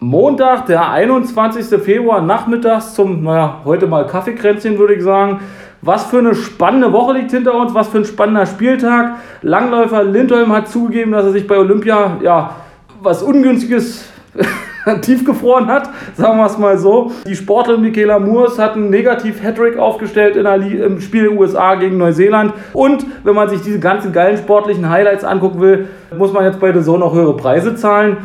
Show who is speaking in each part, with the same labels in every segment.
Speaker 1: Montag, der 21. Februar, nachmittags zum, naja, heute mal Kaffeekränzchen, würde ich sagen. Was für eine spannende Woche liegt hinter uns, was für ein spannender Spieltag. Langläufer Lindholm hat zugegeben, dass er sich bei Olympia, ja, was Ungünstiges tiefgefroren hat, sagen wir es mal so. Die Sportlerin Michaela Moores hat einen Negativ-Hattrick aufgestellt in der im Spiel USA gegen Neuseeland. Und wenn man sich diese ganzen geilen sportlichen Highlights angucken will, muss man jetzt bei der Zone auch höhere Preise zahlen.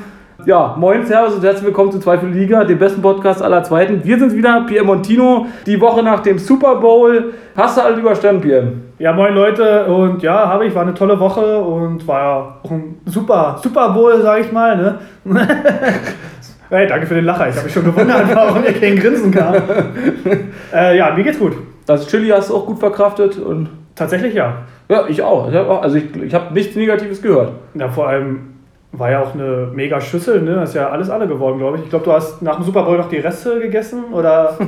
Speaker 1: Ja, moin, servus und herzlich willkommen zu Zweifel Liga, dem besten Podcast aller Zweiten. Wir sind wieder, Pierre Montino, die Woche nach dem Super Bowl. Hast du alles überstanden, Pierre?
Speaker 2: Ja, moin Leute und ja, habe ich, war eine tolle Woche und war ja auch ein super, Super Bowl, sag ich mal, ne? hey, danke für den Lacher, ich habe mich schon gewundert, warum ihr kein Grinsen kam. äh, ja, mir geht's gut.
Speaker 1: Das Chili hast du auch gut verkraftet und...
Speaker 2: Tatsächlich ja.
Speaker 1: Ja, ich auch. Also ich, ich habe nichts Negatives gehört.
Speaker 2: Ja, vor allem war ja auch eine mega Schüssel, ne? Das ist ja alles alle geworden, glaube ich. Ich glaube, du hast nach dem Super Bowl noch die Reste gegessen oder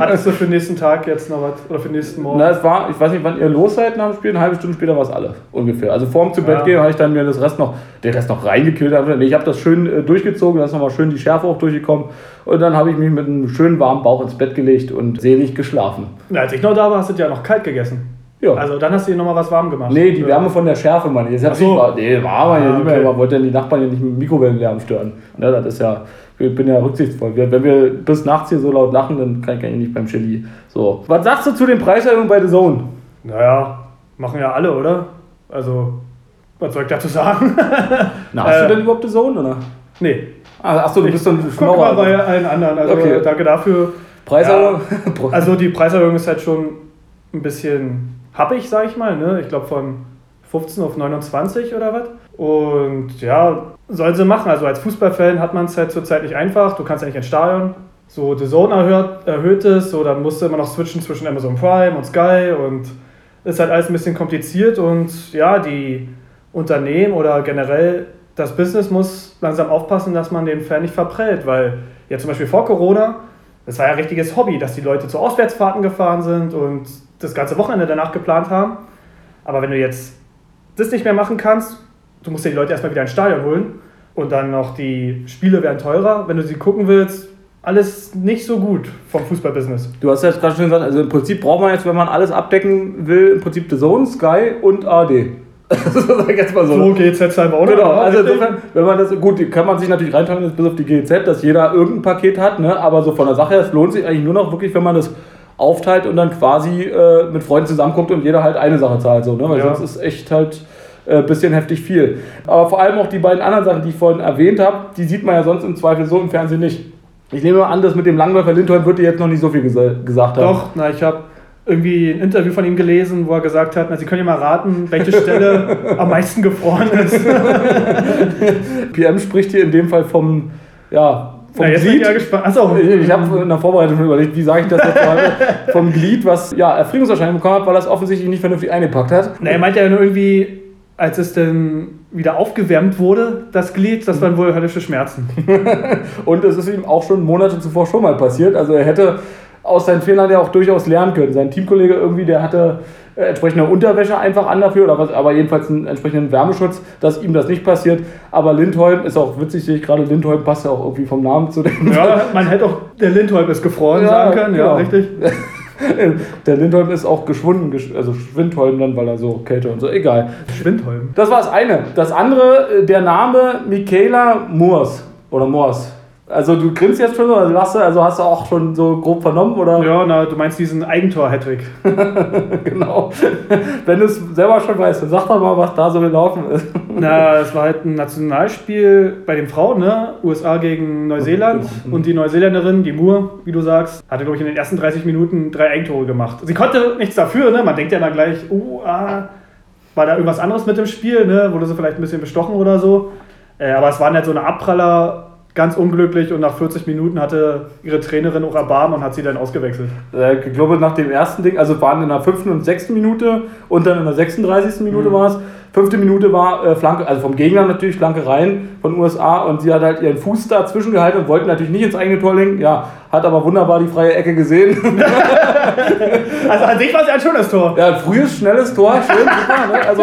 Speaker 2: hattest du für den nächsten Tag jetzt noch was oder für den nächsten Morgen?
Speaker 1: Na, es war, ich weiß nicht, wann ihr los seid nach dem Spiel, eine halbe Stunde später war es alle ungefähr. Also vorm zu Bett ja. gehen habe ich dann mir das Rest noch, den Rest noch reingekillt. Ich habe das schön äh, durchgezogen, da ist nochmal schön die Schärfe auch durchgekommen. Und dann habe ich mich mit einem schönen warmen Bauch ins Bett gelegt und selig geschlafen.
Speaker 2: Ja, als ich noch da war, hast du ja noch kalt gegessen. Ja. Also dann hast du dir nochmal was warm gemacht.
Speaker 1: Nee, die Wärme von der Schärfe, Mann. Jetzt Ach so. War, nee, war man ja nicht mehr. Man wollte ja die Nachbarn ja nicht mit Mikrowellenlärm stören. Ne, das ist ja, ich bin ja rücksichtsvoll. Wenn wir bis nachts hier so laut lachen, dann kann ich ja nicht beim Chili. So. Was sagst du zu den Preiserhöhungen bei The Zone?
Speaker 2: Naja, machen ja alle, oder? Also, was soll ich dazu sagen?
Speaker 1: Na, hast äh, du denn überhaupt The Zone, oder?
Speaker 2: Nee.
Speaker 1: Ah, achso, du bist dann
Speaker 2: Guck mal bei allen anderen. Also, okay. danke dafür.
Speaker 1: Preiserhöhung?
Speaker 2: Ja, also, die Preiserhöhung ist halt schon ein bisschen habe ich, sag ich mal, ne? ich glaube von 15 auf 29 oder was. Und ja, soll sie machen. Also als Fußballfan hat man es halt zurzeit nicht einfach. Du kannst ja nicht ins Stadion. So, The Zone erhöht, erhöht es, so, dann musst du immer noch switchen zwischen Amazon Prime und Sky und ist halt alles ein bisschen kompliziert und ja, die Unternehmen oder generell das Business muss langsam aufpassen, dass man den Fan nicht verprellt, weil ja zum Beispiel vor Corona, das war ja ein richtiges Hobby, dass die Leute zu Auswärtsfahrten gefahren sind und das ganze Wochenende danach geplant haben. Aber wenn du jetzt das nicht mehr machen kannst, du musst dir die Leute erstmal wieder ins Stadion holen und dann noch die Spiele werden teurer. Wenn du sie gucken willst, alles nicht so gut vom Fußballbusiness.
Speaker 1: Du hast ja jetzt gerade schon gesagt, also im Prinzip braucht man jetzt, wenn man alles abdecken will, im Prinzip The Zone, Sky und AD.
Speaker 2: jetzt mal so. So GZ halt auch
Speaker 1: Genau, also insofern, wenn man das, gut, kann man sich natürlich reinteilen, bis auf die GZ, dass jeder irgendein Paket hat, ne? aber so von der Sache her, es lohnt sich eigentlich nur noch wirklich, wenn man das aufteilt und dann quasi äh, mit Freunden zusammenkommt und jeder halt eine Sache zahlt. So, ne? Weil ja. sonst ist echt halt ein äh, bisschen heftig viel. Aber vor allem auch die beiden anderen Sachen, die ich vorhin erwähnt habe, die sieht man ja sonst im Zweifel so im Fernsehen nicht. Ich nehme mal an, dass mit dem Langläufer Lindholm wird dir jetzt noch nicht so viel gesa gesagt haben.
Speaker 2: Doch, na, ich habe irgendwie ein Interview von ihm gelesen, wo er gesagt hat, na, Sie können ja mal raten, welche Stelle am meisten gefroren ist.
Speaker 1: PM spricht hier in dem Fall vom ja,
Speaker 2: vom ja, Glied.
Speaker 1: Achso, ich habe in der Vorbereitung schon überlegt, wie sage ich das jetzt vom Glied, was ja Erfrierungserscheinungen bekommen hat, weil das offensichtlich nicht vernünftig eingepackt hat.
Speaker 2: Na, er meint ja nur irgendwie, als es dann wieder aufgewärmt wurde, das Glied, das waren wohl höllische Schmerzen.
Speaker 1: Und es ist ihm auch schon Monate zuvor schon mal passiert. Also er hätte aus seinen Fehlern ja auch durchaus lernen können. Sein Teamkollege irgendwie, der hatte äh, entsprechende Unterwäsche einfach an dafür, oder was, aber jedenfalls einen entsprechenden Wärmeschutz, dass ihm das nicht passiert. Aber Lindholm ist auch witzig, sehe ich gerade, Lindholm passt ja auch irgendwie vom Namen zu dem.
Speaker 2: Ja, man hätte auch, der Lindholm ist gefroren ja, sagen können, genau. ja, richtig.
Speaker 1: Der Lindholm ist auch geschwunden, also Schwindholm dann, weil er so Kälte und so, egal.
Speaker 2: Schwindholm.
Speaker 1: Das war das eine. Das andere, äh, der Name Michaela Moors oder Moors. Also du grinst jetzt schon, also hast du, also hast du auch schon so grob vernommen, oder?
Speaker 2: Ja, na, du meinst diesen Eigentor-Hattrick.
Speaker 1: genau. Wenn du es selber schon weißt, dann sag doch mal, was da so gelaufen ist.
Speaker 2: na, es war halt ein Nationalspiel bei den Frauen, ne? USA gegen Neuseeland. Und die Neuseeländerin, die Moore, wie du sagst, hatte, glaube ich, in den ersten 30 Minuten drei Eigentore gemacht. Sie konnte nichts dafür, ne? Man denkt ja dann gleich, uh, ah, war da irgendwas anderes mit dem Spiel, ne? Wurde sie vielleicht ein bisschen bestochen oder so. Äh, aber es waren halt so eine Abpraller ganz unglücklich und nach 40 Minuten hatte ihre Trainerin auch Erbarmen und hat sie dann ausgewechselt.
Speaker 1: Äh, ich glaube, nach dem ersten Ding, also waren in der 5. und 6. Minute und dann in der 36. Minute mhm. war es, Fünfte Minute war äh, Flanke, also vom Gegner natürlich, Flanke rein von USA und sie hat halt ihren Fuß dazwischen gehalten und wollte natürlich nicht ins eigene Tor lenken. Ja, hat aber wunderbar die freie Ecke gesehen.
Speaker 2: also an sich war es ja ein schönes Tor.
Speaker 1: Ja, ein frühes, schnelles Tor, schön, super. Ne? Also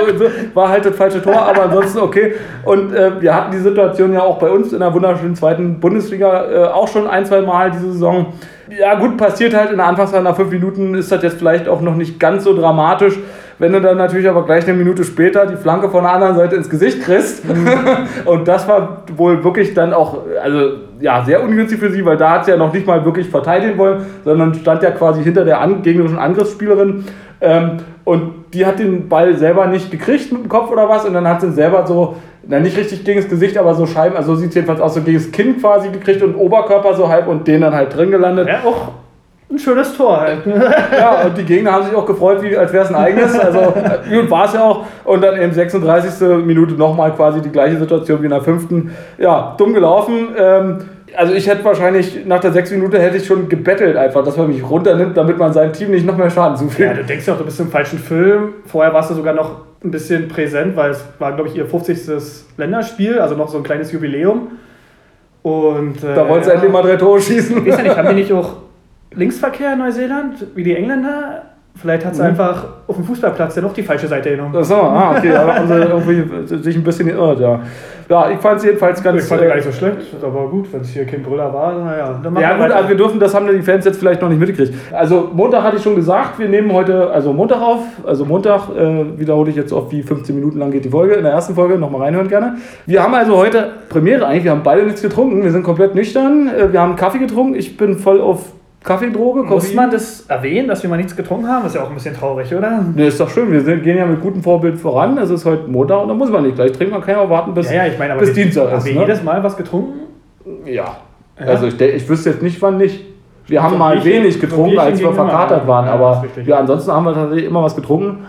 Speaker 1: war halt das falsche Tor, aber ansonsten okay. Und äh, wir hatten die Situation ja auch bei uns in der wunderschönen zweiten Bundesliga äh, auch schon ein, zwei Mal diese Saison. Ja gut, passiert halt in der Anfangszeit nach fünf Minuten ist das jetzt vielleicht auch noch nicht ganz so dramatisch. Wenn du dann natürlich aber gleich eine Minute später die Flanke von der anderen Seite ins Gesicht kriegst. Mhm. und das war wohl wirklich dann auch, also ja, sehr ungünstig für sie, weil da hat sie ja noch nicht mal wirklich verteidigen wollen, sondern stand ja quasi hinter der an gegnerischen Angriffsspielerin. Ähm, und die hat den Ball selber nicht gekriegt mit dem Kopf oder was. Und dann hat sie selber so, na nicht richtig gegen das Gesicht, aber so Scheiben, also so sieht es jedenfalls aus, so gegen das Kinn quasi gekriegt und Oberkörper so halb und den dann halt drin gelandet.
Speaker 2: Ja, auch ein schönes Tor halt.
Speaker 1: ja, und die Gegner haben sich auch gefreut, wie, als wäre es ein eigenes. Also, gut war es ja auch. Und dann eben 36. Minute nochmal quasi die gleiche Situation wie in der fünften. Ja, dumm gelaufen. Ähm, also ich hätte wahrscheinlich nach der sechs Minute hätte ich schon gebettelt einfach, dass man mich runternimmt, damit man seinem Team nicht noch mehr Schaden zufügt.
Speaker 2: Ja, du denkst ja auch, du bist im falschen Film. Vorher warst du sogar noch ein bisschen präsent, weil es war, glaube ich, ihr 50. Länderspiel, also noch so ein kleines Jubiläum. Und,
Speaker 1: äh, da wolltest du endlich mal drei Tore schießen.
Speaker 2: Ich weiß ja nicht, haben die nicht auch Linksverkehr in Neuseeland, wie die Engländer. Vielleicht hat sie mhm. einfach auf dem Fußballplatz ja noch die falsche Seite genommen.
Speaker 1: Achso, ah, okay, da haben sie irgendwie sich ein bisschen geirrt, ja. Ja, ich fand es jedenfalls ganz.
Speaker 2: Ich fand es gar nicht so schlecht, aber gut, wenn es hier kein Brüller war, naja.
Speaker 1: Dann ja, gut, also wir dürfen, das haben die Fans jetzt vielleicht noch nicht mitgekriegt. Also, Montag hatte ich schon gesagt, wir nehmen heute, also Montag auf, also Montag äh, wiederhole ich jetzt auf, wie 15 Minuten lang geht die Folge, in der ersten Folge, nochmal reinhören gerne. Wir haben also heute Premiere eigentlich, wir haben beide nichts getrunken, wir sind komplett nüchtern, äh, wir haben Kaffee getrunken, ich bin voll auf Kaffeedroge,
Speaker 2: Koffein. Muss man das erwähnen, dass wir mal nichts getrunken haben? Das ist ja auch ein bisschen traurig, oder?
Speaker 1: Ne, ist doch schön. Wir sind, gehen ja mit gutem Vorbild voran. Es ist heute Montag und da muss man nicht gleich trinken. Man kann ja auch warten, bis,
Speaker 2: ja, ja, ich meine,
Speaker 1: bis Dienstag ist. Haben
Speaker 2: wir ne? jedes Mal was getrunken?
Speaker 1: Ja. ja. Also ich, ich wüsste jetzt nicht, wann nicht. Wir haben mal wenig getrunken, als wir verkatert waren, ja, aber ja, ansonsten haben wir tatsächlich immer was getrunken.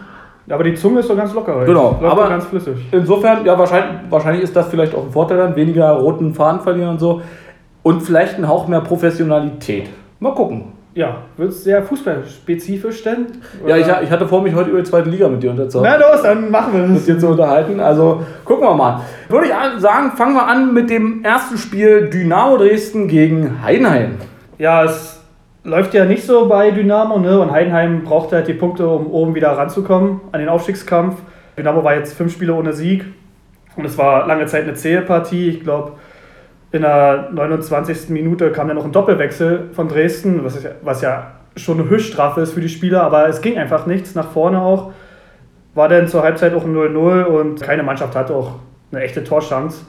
Speaker 2: Aber die Zunge ist doch ganz locker.
Speaker 1: Genau, Läuft aber ganz flüssig. Insofern, ja, wahrscheinlich, wahrscheinlich ist das vielleicht auch ein Vorteil dann, weniger roten Faden verlieren und so. Und vielleicht ein Hauch mehr Professionalität. Mal gucken.
Speaker 2: Ja, wird es sehr fußballspezifisch denn?
Speaker 1: Ja, ich, ich, hatte vor, mich heute über die zweite Liga mit dir unterzuhalten.
Speaker 2: Na los, dann machen wir das.
Speaker 1: Mit dir zu unterhalten. Also gucken wir mal. Würde ich sagen, fangen wir an mit dem ersten Spiel Dynamo Dresden gegen Heidenheim.
Speaker 2: Ja, es läuft ja nicht so bei Dynamo, ne? Und Heidenheim braucht halt die Punkte, um oben wieder ranzukommen an den Aufstiegskampf. Dynamo war jetzt fünf Spiele ohne Sieg. Und es war lange Zeit eine zähe Partie. Ich glaube, in der 29. Minute kam dann noch ein Doppelwechsel von Dresden, was, ist, was ja schon eine Höchststrafe ist für die Spieler, aber es ging einfach nichts nach vorne auch. War dann zur Halbzeit auch ein 0-0 und keine Mannschaft hatte auch eine echte Torschance.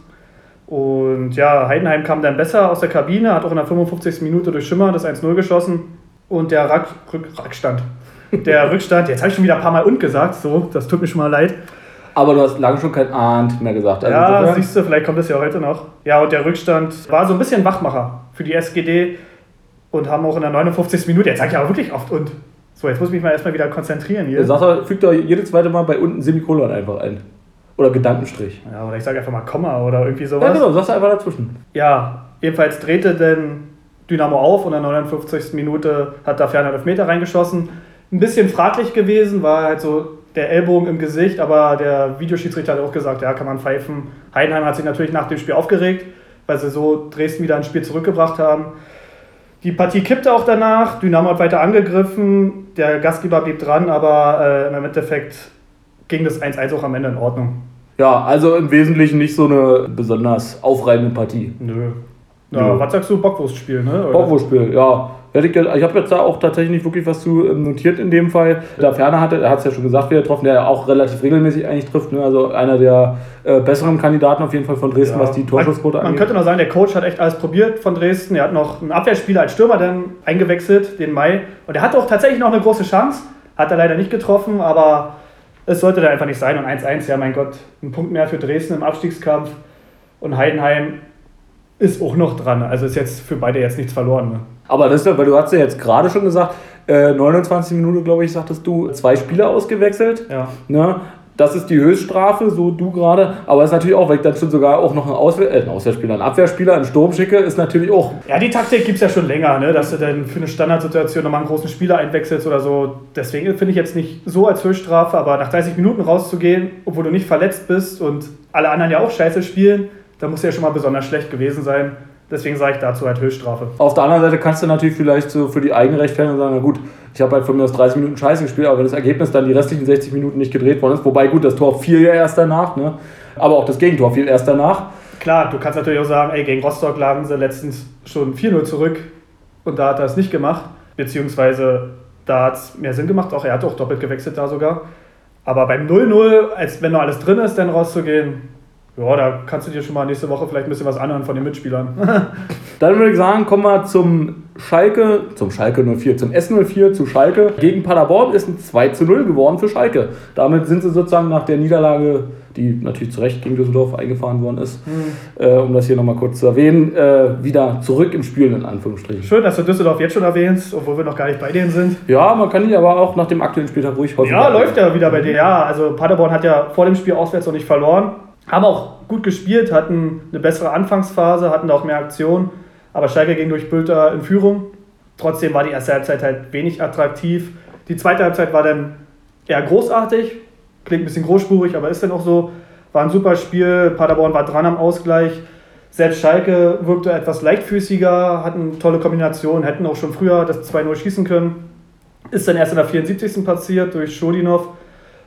Speaker 2: Und ja, Heidenheim kam dann besser aus der Kabine, hat auch in der 55. Minute durch Schimmer das 1-0 geschossen und der Rack, Rück, Rückstand. Der Rückstand, jetzt habe ich schon wieder ein paar Mal und gesagt, so, das tut mir schon mal leid.
Speaker 1: Aber du hast lange schon kein Ahnt mehr gesagt.
Speaker 2: Also ja, insofern. siehst du, vielleicht kommt das ja heute noch. Ja, und der Rückstand war so ein bisschen Wachmacher für die SGD und haben auch in der 59. Minute, jetzt sage ich aber wirklich oft und. So, jetzt muss ich mich mal erstmal wieder konzentrieren hier.
Speaker 1: Der Sache fügt doch jedes zweite Mal bei unten Semikolon einfach ein. Oder Gedankenstrich.
Speaker 2: Ja, oder ich sage einfach mal Komma oder irgendwie sowas. Ja,
Speaker 1: genau, sagst du einfach dazwischen.
Speaker 2: Ja, jedenfalls drehte denn Dynamo auf und in der 59. Minute hat da Ferner Meter reingeschossen. Ein bisschen fraglich gewesen, war halt so der Ellbogen im Gesicht, aber der Videoschiedsrichter hat auch gesagt, ja, kann man pfeifen. Heidenheim hat sich natürlich nach dem Spiel aufgeregt, weil sie so Dresden wieder ins Spiel zurückgebracht haben. Die Partie kippte auch danach, Dynamo hat weiter angegriffen, der Gastgeber blieb dran, aber äh, im Endeffekt ging das 1-1 auch am Ende in Ordnung.
Speaker 1: Ja, also im Wesentlichen nicht so eine besonders aufreibende Partie.
Speaker 2: Nö. Ja, was sagst du, Bockwurstspiel, ne?
Speaker 1: Bockwurstspiel, ja. Ich habe jetzt da auch tatsächlich nicht wirklich was zu ähm, notiert in dem Fall. Da Ferner hatte, er hat es ja schon gesagt, wer getroffen, der ja auch relativ regelmäßig eigentlich trifft. Ne? Also einer der äh, besseren Kandidaten auf jeden Fall von Dresden, ja. was die Torschussquote
Speaker 2: angeht. Man könnte noch sagen, der Coach hat echt alles probiert von Dresden. Er hat noch einen Abwehrspieler als Stürmer dann eingewechselt, den Mai. Und er hatte auch tatsächlich noch eine große Chance. Hat er leider nicht getroffen, aber es sollte da einfach nicht sein. Und 1-1, ja mein Gott, ein Punkt mehr für Dresden im Abstiegskampf. Und Heidenheim ist auch noch dran. Also ist jetzt für beide jetzt nichts verloren. Ne?
Speaker 1: Aber das ist weil du hast ja jetzt gerade schon gesagt, äh, 29 Minuten, glaube ich, sagtest du, zwei Spieler ausgewechselt.
Speaker 2: Ja.
Speaker 1: Ne? das ist die Höchststrafe, so du gerade. Aber es ist natürlich auch, weil ich dann schon sogar auch noch einen, Auswehr, äh, einen Auswehrspieler, einen Abwehrspieler, einen Sturm schicke, ist natürlich auch.
Speaker 2: Ja, die Taktik gibt es ja schon länger, ne? dass du dann für eine Standardsituation nochmal einen großen Spieler einwechselst oder so. Deswegen finde ich jetzt nicht so als Höchststrafe, aber nach 30 Minuten rauszugehen, obwohl du nicht verletzt bist und alle anderen ja auch scheiße spielen, da muss ja schon mal besonders schlecht gewesen sein. Deswegen sage ich dazu halt Höchststrafe.
Speaker 1: Auf der anderen Seite kannst du natürlich vielleicht so für die eigene Rechtfertigung sagen, na gut, ich habe halt von mir aus 30 Minuten Scheiße gespielt, aber wenn das Ergebnis dann die restlichen 60 Minuten nicht gedreht worden ist, wobei gut, das Tor fiel ja erst danach, ne? aber auch das Gegentor fiel erst danach.
Speaker 2: Klar, du kannst natürlich auch sagen, ey, gegen Rostock lagen sie letztens schon 4-0 zurück und da hat er es nicht gemacht, beziehungsweise da hat es mehr Sinn gemacht, auch er hat auch doppelt gewechselt da sogar. Aber beim 0-0, als wenn noch alles drin ist, dann rauszugehen, ja, da kannst du dir schon mal nächste Woche vielleicht ein bisschen was anhören von den Mitspielern.
Speaker 1: Dann würde ich sagen, kommen wir zum Schalke, zum Schalke 04, zum S04 zu Schalke. Gegen Paderborn ist ein 2 zu 0 geworden für Schalke. Damit sind sie sozusagen nach der Niederlage, die natürlich zu Recht gegen Düsseldorf eingefahren worden ist, mhm. äh, um das hier nochmal kurz zu erwähnen, äh, wieder zurück im Spiel in Anführungsstrichen.
Speaker 2: Schön, dass du Düsseldorf jetzt schon erwähnst, obwohl wir noch gar nicht bei denen sind.
Speaker 1: Ja, man kann die aber auch nach dem aktuellen Spieltag ruhig
Speaker 2: häufig. Ja, läuft ja wieder bei dir. Ja, also Paderborn hat ja vor dem Spiel auswärts noch nicht verloren. Haben auch gut gespielt, hatten eine bessere Anfangsphase, hatten auch mehr Aktion. Aber Schalke ging durch Bülter in Führung. Trotzdem war die erste Halbzeit halt wenig attraktiv. Die zweite Halbzeit war dann eher großartig. Klingt ein bisschen großspurig, aber ist dann auch so. War ein super Spiel. Paderborn war dran am Ausgleich. Selbst Schalke wirkte etwas leichtfüßiger, hatten tolle Kombinationen, hätten auch schon früher das 2-0 schießen können. Ist dann erst in der 74. passiert durch Schodinov.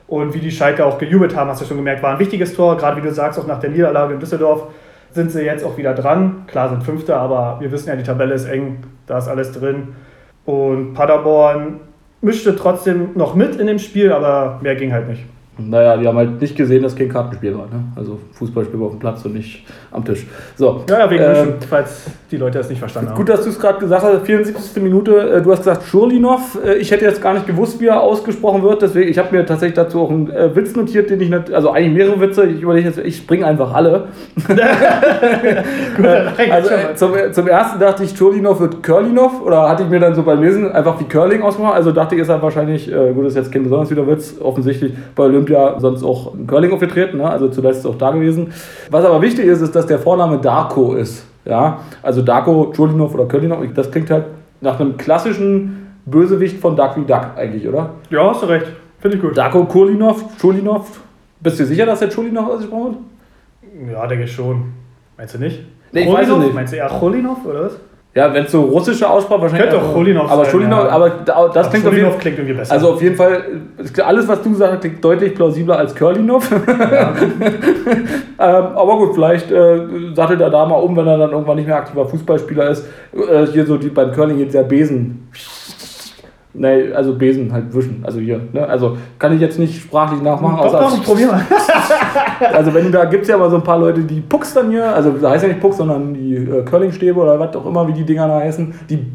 Speaker 2: Und wie die Schalke auch gejubelt haben, hast du schon gemerkt, war ein wichtiges Tor. Gerade wie du sagst, auch nach der Niederlage in Düsseldorf sind sie jetzt auch wieder dran. Klar sind Fünfte, aber wir wissen ja, die Tabelle ist eng, da ist alles drin. Und Paderborn mischte trotzdem noch mit in dem Spiel, aber mehr ging halt nicht.
Speaker 1: Naja, die haben halt nicht gesehen, dass kein Kartenspiel war. Ne? Also Fußballspiel auf dem Platz und nicht am Tisch. So.
Speaker 2: Ja, ja wegen ähm, falls die Leute das nicht verstanden
Speaker 1: haben. Gut, dass du es gerade gesagt hast, 74. Minute. Äh, du hast gesagt Schurlinov. Äh, ich hätte jetzt gar nicht gewusst, wie er ausgesprochen wird. Deswegen, ich habe mir tatsächlich dazu auch einen äh, Witz notiert, den ich nicht, also eigentlich mehrere Witze. Ich überlege jetzt, ich springe einfach alle. Gut, also zum, zum ersten dachte ich, Schurlinov wird Curlinov oder hatte ich mir dann so beim Lesen einfach wie Curling ausgemacht. Also dachte ich, ist er wahrscheinlich, gut, das ist jetzt kein besonders wieder Witz, offensichtlich bei Olympia Olympia sonst auch im Curling aufgetreten, ne? also zuletzt auch da gewesen. Was aber wichtig ist, ist, dass der Vorname Darko ist. Ja? Also Darko, Chulinov oder Curlinov, das klingt halt nach einem klassischen Bösewicht von Duck wie Duck eigentlich, oder?
Speaker 2: Ja, hast du recht. Finde ich gut.
Speaker 1: Darko Kurlinov, Chulinov. Bist du sicher, dass der Chulinov ausgesprochen
Speaker 2: wird? Ja, denke ich schon. Meinst du nicht?
Speaker 1: Nee, ich weiß es nicht.
Speaker 2: Meinst du eher Cholinov oder was?
Speaker 1: Ja, wenn es so russische Aussprache
Speaker 2: wahrscheinlich. Könnte auch Cholinov
Speaker 1: Aber Cholinov, ja. aber das aber klingt,
Speaker 2: auf jeden, klingt irgendwie besser.
Speaker 1: Also auf jeden Fall, alles was du sagst, klingt deutlich plausibler als Curlinov. Ja. ähm, aber gut, vielleicht äh, sattelt er da mal um, wenn er dann irgendwann nicht mehr aktiver Fußballspieler ist. Äh, hier so die, beim Curling jetzt ja Besen Nee, also Besen halt wischen. Also hier. Ne? Also kann ich jetzt nicht sprachlich nachmachen.
Speaker 2: Doch, doch, probier mal.
Speaker 1: also wenn da gibt es ja mal so ein paar Leute, die Pucks dann hier, also da heißt ja nicht Pucks, sondern die äh, Curlingstäbe oder was auch immer, wie die Dinger da heißen, die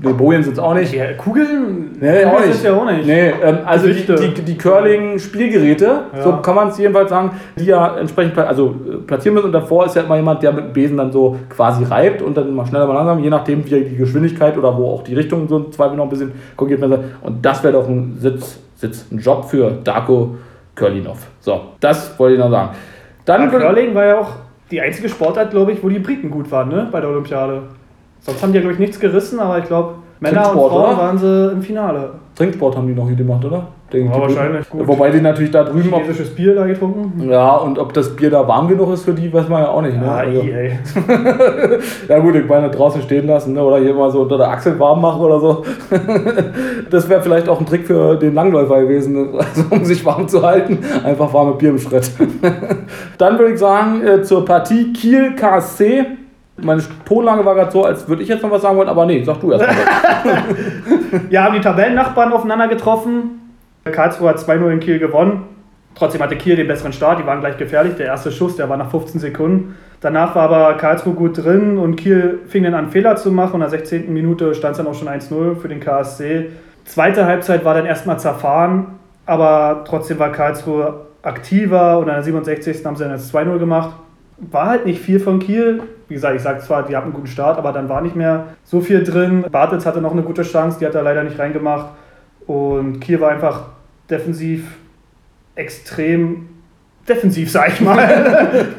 Speaker 1: Nee, Bojen sind es auch nicht.
Speaker 2: Ja, Kugeln?
Speaker 1: Nee, auch nicht.
Speaker 2: Ja auch nicht.
Speaker 1: Nee, ähm, also die, die, die Curling-Spielgeräte, ja. so kann man es jedenfalls sagen, die ja entsprechend also, äh, platzieren müssen. Und davor ist ja immer jemand, der mit dem Besen dann so quasi reibt und dann mal schneller, mal langsam, je nachdem, wie die Geschwindigkeit oder wo auch die Richtung so im Zweifel noch ein bisschen korrigiert werden Und das wäre doch ein Sitz, Sitz, ein Job für Darko Curlinov. So, das wollte ich noch sagen.
Speaker 2: Dann ja, Curling war ja auch die einzige Sportart, glaube ich, wo die Briten gut waren, ne? Bei der Olympiade. Sonst haben die ja, glaube ich, nichts gerissen, aber ich glaube, Männer und Frauen oder? waren sie im Finale.
Speaker 1: Trinksport haben die noch hier gemacht, oder?
Speaker 2: Den, ja, wahrscheinlich.
Speaker 1: Gut. Wobei die natürlich da drüben.
Speaker 2: Chinesisches Bier da getrunken.
Speaker 1: Ja, und ob das Bier da warm genug ist für die, weiß man ja auch nicht. Ne? Ja, also. ey. ja, gut, ich meine, draußen stehen lassen ne? oder hier mal so unter der Achsel warm machen oder so. das wäre vielleicht auch ein Trick für den Langläufer gewesen, ne? also, um sich warm zu halten. Einfach warme Bier im Schritt. Dann würde ich sagen, äh, zur Partie Kiel KSC. Meine Tonlage war gerade so, als würde ich jetzt noch was sagen wollen, aber nee, sag du erst mal.
Speaker 2: ja, haben die Tabellennachbarn aufeinander getroffen. Karlsruhe hat 2-0 in Kiel gewonnen. Trotzdem hatte Kiel den besseren Start, die waren gleich gefährlich. Der erste Schuss, der war nach 15 Sekunden. Danach war aber Karlsruhe gut drin und Kiel fing dann an, Fehler zu machen. In der 16. Minute stand es dann auch schon 1-0 für den KSC. Zweite Halbzeit war dann erstmal zerfahren, aber trotzdem war Karlsruhe aktiver und in der 67. haben sie dann jetzt 2-0 gemacht war halt nicht viel von Kiel. Wie gesagt, ich sage zwar, die hatten einen guten Start, aber dann war nicht mehr so viel drin. Bartels hatte noch eine gute Chance, die hat er leider nicht reingemacht. Und Kiel war einfach defensiv extrem defensiv, sag ich mal.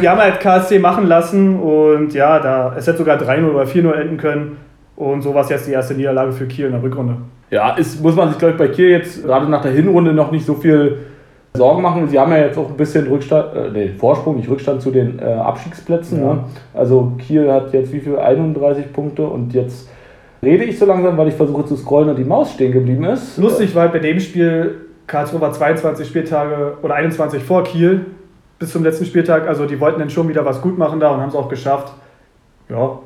Speaker 2: wir haben halt KSC machen lassen und ja, da, es hätte sogar 3-0 oder 4-0 enden können. Und so war es jetzt die erste Niederlage für Kiel in der Rückrunde.
Speaker 1: Ja, ist, muss man sich, glaube ich, bei Kiel jetzt gerade nach der Hinrunde noch nicht so viel Sorgen machen. Sie haben ja jetzt auch ein bisschen Rückstand, äh, nee, Vorsprung, nicht Rückstand zu den äh, Abstiegsplätzen. Ja. Ne? Also Kiel hat jetzt wie viel? 31 Punkte und jetzt rede ich so langsam, weil ich versuche zu scrollen und die Maus stehen geblieben ist.
Speaker 2: Lustig war bei dem Spiel, Karlsruhe war 22 Spieltage oder 21 vor Kiel bis zum letzten Spieltag. Also die wollten dann schon wieder was gut machen da und haben es auch geschafft. Ja,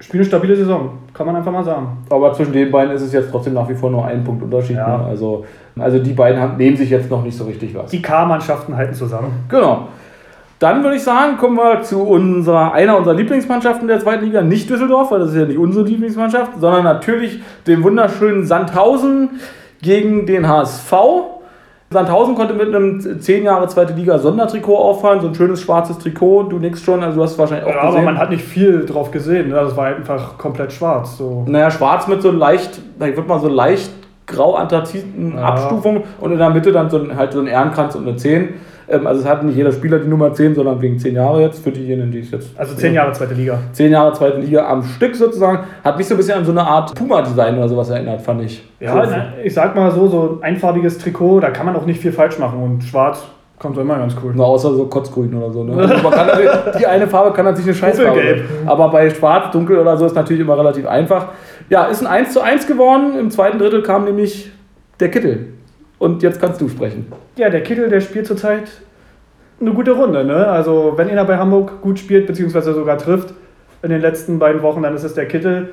Speaker 2: spielen eine stabile Saison, kann man einfach mal sagen.
Speaker 1: Aber zwischen den beiden ist es jetzt trotzdem nach wie vor nur ein Punkt Unterschied. Ja. Ne? Also, also die beiden haben, nehmen sich jetzt noch nicht so richtig was.
Speaker 2: Die K-Mannschaften halten zusammen.
Speaker 1: Genau. Dann würde ich sagen, kommen wir zu unserer, einer unserer Lieblingsmannschaften der zweiten Liga, nicht Düsseldorf, weil das ist ja nicht unsere Lieblingsmannschaft, sondern natürlich dem wunderschönen Sandhausen gegen den HSV. Sandhausen konnte mit einem 10 Jahre zweite Liga Sondertrikot auffallen, so ein schönes schwarzes Trikot. Du nix schon, also du hast wahrscheinlich auch
Speaker 2: ja, gesehen. aber man hat nicht viel drauf gesehen. Ne? Das war einfach komplett schwarz. So.
Speaker 1: Naja, schwarz mit so leicht, ich würde mal so leicht grau anthraziten ja. Abstufung und in der Mitte dann so ein, halt so ein Ehrenkranz und eine 10. Ähm, also es hat nicht jeder Spieler die Nummer 10, sondern wegen 10 Jahre jetzt, für diejenigen, die es jetzt.
Speaker 2: Also 10 Jahre zweite Liga.
Speaker 1: 10 Jahre zweite Liga am Stück sozusagen. Hat mich so ein bisschen an so eine Art Puma-Design oder sowas erinnert, fand ich.
Speaker 2: Ja, so. ich sag mal so, so ein einfarbiges Trikot, da kann man auch nicht viel falsch machen. Und schwarz Kommt immer ganz cool.
Speaker 1: Na, außer so Kotzgrün oder so. Ne? Also kann, die eine Farbe kann natürlich eine Scheißfarbe sein. Aber bei Schwarz, Dunkel oder so ist natürlich immer relativ einfach. Ja, ist ein 1 zu 1 geworden. Im zweiten Drittel kam nämlich der Kittel. Und jetzt kannst du sprechen.
Speaker 2: Ja, der Kittel, der spielt zurzeit eine gute Runde. Ne? Also wenn er bei Hamburg gut spielt, beziehungsweise sogar trifft in den letzten beiden Wochen, dann ist es der Kittel.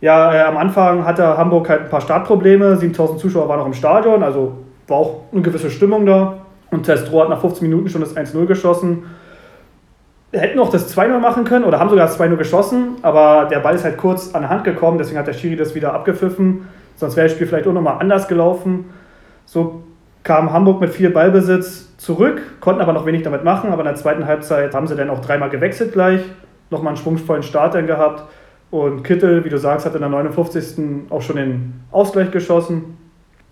Speaker 2: Ja, äh, am Anfang hatte Hamburg halt ein paar Startprobleme. 7000 Zuschauer waren noch im Stadion, also war auch eine gewisse Stimmung da. Und Testro hat nach 15 Minuten schon das 1-0 geschossen. Hätten auch das 2-0 machen können oder haben sogar das 2-0 geschossen, aber der Ball ist halt kurz an der Hand gekommen, deswegen hat der Schiri das wieder abgepfiffen. Sonst wäre das Spiel vielleicht auch nochmal anders gelaufen. So kam Hamburg mit viel Ballbesitz zurück, konnten aber noch wenig damit machen. Aber in der zweiten Halbzeit haben sie dann auch dreimal gewechselt gleich, nochmal einen schwungvollen Start dann gehabt. Und Kittel, wie du sagst, hat in der 59. auch schon den Ausgleich geschossen.